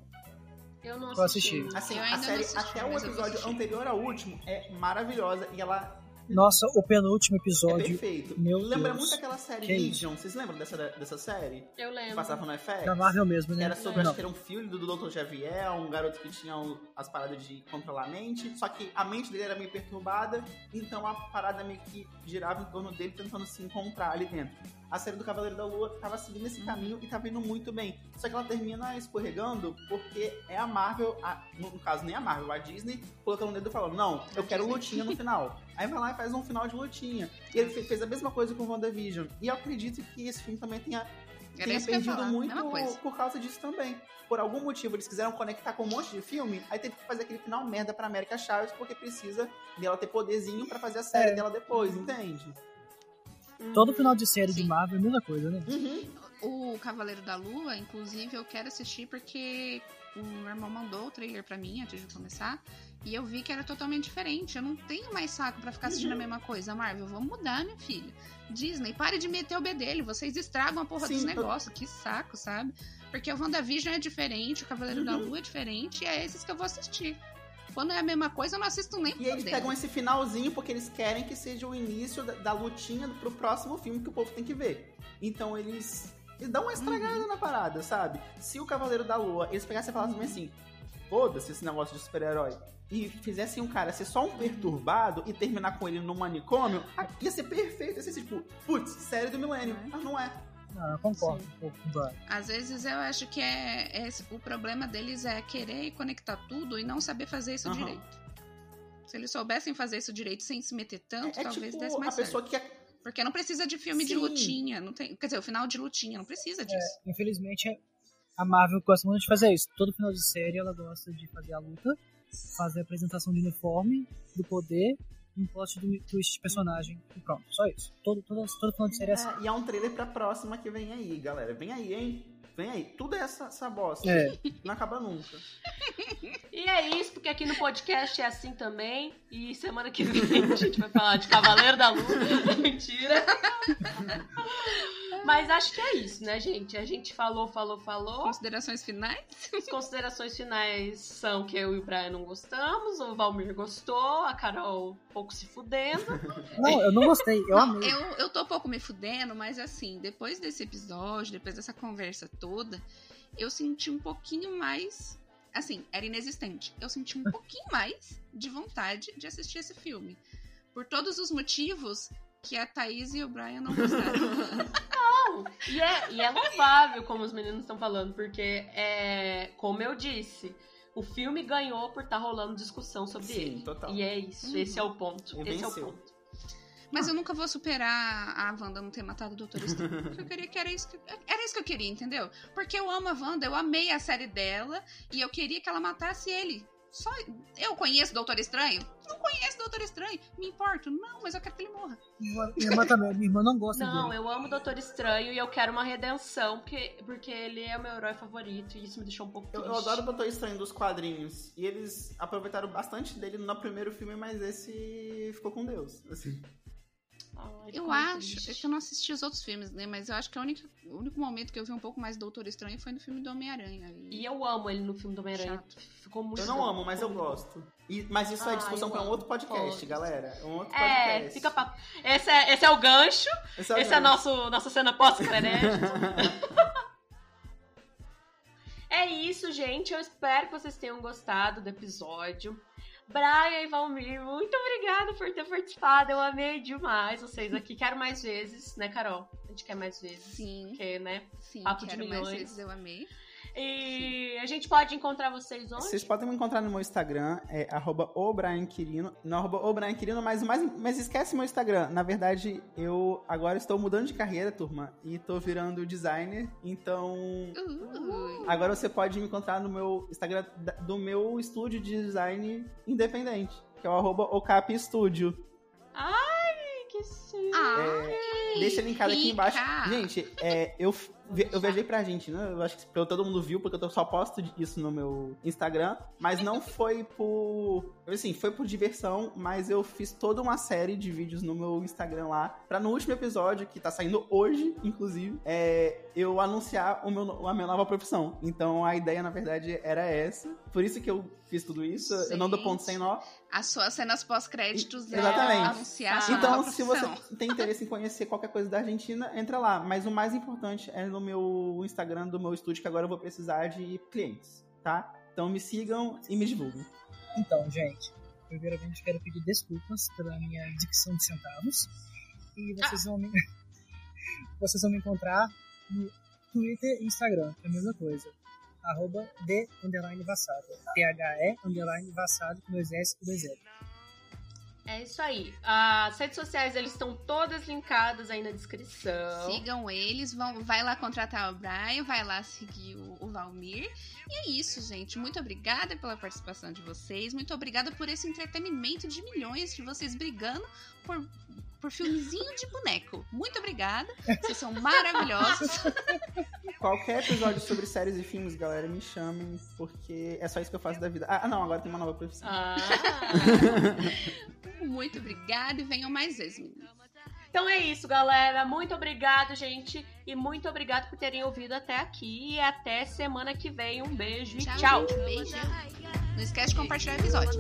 Eu não assisti. assisti. Assim, Eu a não série, assisti, até o episódio anterior ao último, é maravilhosa e ela Nossa, o penúltimo é episódio. perfeito. meu Lembra Deus. muito aquela série Que Legion. Vocês lembram dessa, dessa série? Eu Que lembro. passava no FX? Da Marvel mesmo, Que né? era sobre, acho que era um filho do Dr. Xavier, um garoto que tinha as paradas de controlar a mente, só que a mente dele era meio perturbada, então a parada meio que girava em torno dele, tentando se encontrar ali dentro. A série do Cavaleiro da Lua tava seguindo esse caminho e tava indo muito bem. Só que ela termina escorregando porque é a Marvel, a- no, no caso nem a Marvel, a Disney, colocando o dedo e falando, não, eu quero lutinha no final. Aí vai lá e faz um final de lutinha. E ele fe- fez a mesma coisa com o WandaVision. E eu acredito que esse filme também tenha Era tenha perdido muito por causa disso também. Por algum motivo, eles quiseram conectar com um monte de filme, aí teve que fazer aquele final merda pra América Chaves, porque precisa dela ter poderzinho pra fazer a série É. dela depois, entende? Todo final de série de Sim. Marvel é a mesma coisa, né? Uhum. O Cavaleiro da Lua, inclusive, eu quero assistir porque o meu irmão mandou o trailer pra mim antes de começar. E eu vi que era totalmente diferente. Eu não tenho mais saco pra ficar assistindo a mesma coisa. Marvel, vamos mudar, minha filha. Disney, pare de meter o bedelho. Vocês estragam a porra Sim, dos negócios. Que saco, sabe? Porque o WandaVision é diferente, o Cavaleiro da Uhum. Lua é diferente. E é esses que eu vou assistir. Quando é a mesma coisa, eu não assisto nem E eles pegam esse finalzinho porque eles querem que seja o início da, da lutinha pro próximo filme que o povo tem que ver. Então eles, eles dão uma estragada na parada, sabe? Se o Cavaleiro da Lua, eles pegassem e falassem assim, foda-se esse negócio de super-herói, e fizessem um cara ser só um perturbado e terminar com ele no manicômio, ah, ia ser perfeito. Ia ser tipo, putz, série do milênio. Mas não é. Ah, eu concordo um pouco com o Brian. Às vezes eu acho que é, é- o problema deles é querer conectar tudo e não saber fazer isso Aham. direito. Se eles soubessem fazer isso direito sem se meter tanto, É, é talvez tipo desse a mais pessoa certo. que é Porque não precisa de filme de Sim. lutinha. Não tem, quer dizer, o final de lutinha, não precisa disso. É, infelizmente, a Marvel gosta muito de fazer isso. Todo final de série ela gosta de fazer a luta, fazer a apresentação de uniforme, do poder, um plot do twist de personagem e pronto. Só isso. Todo, todo, todo final de série é assim. É, e é um trailer pra próxima que vem aí, galera. Vem aí, hein? Vem aí. Tudo é essa, essa bosta. É. Não acaba nunca. E é isso, porque aqui no podcast é assim também. E semana que vem a gente vai falar de Cavaleiro da Lua. Mentira. Mas acho que é isso, né, gente? A gente falou, falou, falou. Considerações finais? As considerações finais são que eu e o Brian não gostamos, o Valmir gostou, a Carol um pouco se fudendo. Não, eu não gostei, eu Não, amei. eu, eu tô um pouco me fudendo, mas assim, depois desse episódio, depois dessa conversa toda, eu senti um pouquinho mais. Assim, era inexistente. Eu senti um pouquinho mais de vontade de assistir esse filme. Por todos os motivos que a Thaís e o Brian não gostaram. Não, e é, e é louvável, como os meninos estão falando, porque é, como eu disse, o filme ganhou por estar rolando discussão sobre Sim, ele. total. E é isso, Uhum. esse é o ponto. E esse é o venceu. ponto. Mas eu nunca vou superar a Wanda não ter matado o Doutor Estranho. Porque eu queria que era isso que, era isso que eu queria, entendeu? Porque eu amo a Wanda, eu amei a série dela e eu queria que ela matasse ele. Só eu conheço o Doutor Estranho? Não conheço o Doutor Estranho. Me importo? Não, mas eu quero que ele morra. Minha irmã também, minha irmã não gosta Não, dele. eu amo o Doutor Estranho e eu quero uma redenção, porque, porque ele é o meu herói favorito e isso me deixou um pouco Eu, triste. eu adoro o Doutor Estranho dos quadrinhos. E eles aproveitaram bastante dele no primeiro filme, mas esse ficou com Deus. Assim. Eu como acho, triste. é que eu não assisti os outros filmes, né? Mas eu acho que a única, o único momento que eu vi um pouco mais do Doutor Estranho foi no filme do Homem-Aranha. E eu amo ele no filme do Homem-Aranha. Ficou muito Eu não bom. amo, mas eu gosto. E- mas isso é Ah, discussão eu pra um outro podcast, galera. É um outro É, podcast. fica pra... esse, é, esse é o gancho, Esse é, o esse é gancho. nosso, nossa cena pós-crédito. É isso, gente. Eu espero que vocês tenham gostado do episódio. Brian e Valmir, muito obrigada por ter participado. Eu amei demais vocês aqui. Quero mais vezes, né, Carol? A gente quer mais vezes. Sim, Porque, né? sim, Papo de quero mais milhões. vezes, eu amei. E a gente pode encontrar vocês onde? Vocês podem me encontrar no meu Instagram, é arroba o Brian Quirino, no arroba mas, mais, mas esquece meu Instagram. Na verdade, eu agora estou mudando de carreira, turma, e tô virando designer, então Uh, agora você pode me encontrar no meu Instagram do meu estúdio de design independente, que é o arroba Ocap Studio. Ai, que chique. Ai, Deixa linkado aqui embaixo. Gente, é, eu, eu viajei pra Argentina, eu acho que todo mundo viu, porque eu só posto isso no meu Instagram, mas não foi por. Assim, foi por diversão, mas eu fiz toda uma série de vídeos no meu Instagram lá, pra no último episódio, que tá saindo hoje, inclusive, é, eu anunciar o meu, a minha nova profissão. Então a ideia, na verdade, era essa. Por isso que eu fiz tudo isso. Gente, eu não dou ponto sem nó. As suas cenas pós-créditos é Exatamente. anunciar Então, se você tem interesse em conhecer qualquer coisa da Argentina, entra lá. Mas o mais importante é no meu Instagram do meu estúdio, que agora eu vou precisar de clientes, tá? Então me sigam e me divulguem. Então, gente, primeiramente quero pedir desculpas pela minha dicção de centavos. E vocês ah. vão me. vocês vão me encontrar no Twitter e Instagram, é a mesma coisa. Arroba de underline vassado. T-H-E underline vassado com dois S e dois L. É isso aí. As redes sociais eles estão todas linkadas aí na descrição. Sigam eles, vão, vai lá contratar o Brian, vai lá seguir o, o Valmir. E é isso, gente. Muito obrigada pela participação de vocês. Muito obrigada por esse entretenimento de milhões de vocês brigando por por filmezinho de boneco. Muito obrigada. Vocês são maravilhosos. Qualquer episódio sobre séries e filmes, galera, me chamem, porque é só isso que eu faço da vida. Ah, não, agora tem uma nova profissão. Ah. Muito obrigada e venham mais vezes, meninas. Então é isso, galera. Muito obrigado, gente. E muito obrigado por terem ouvido até aqui. E até semana que vem. Um beijo e tchau. tchau. Beijo. Não esquece de compartilhar o episódio.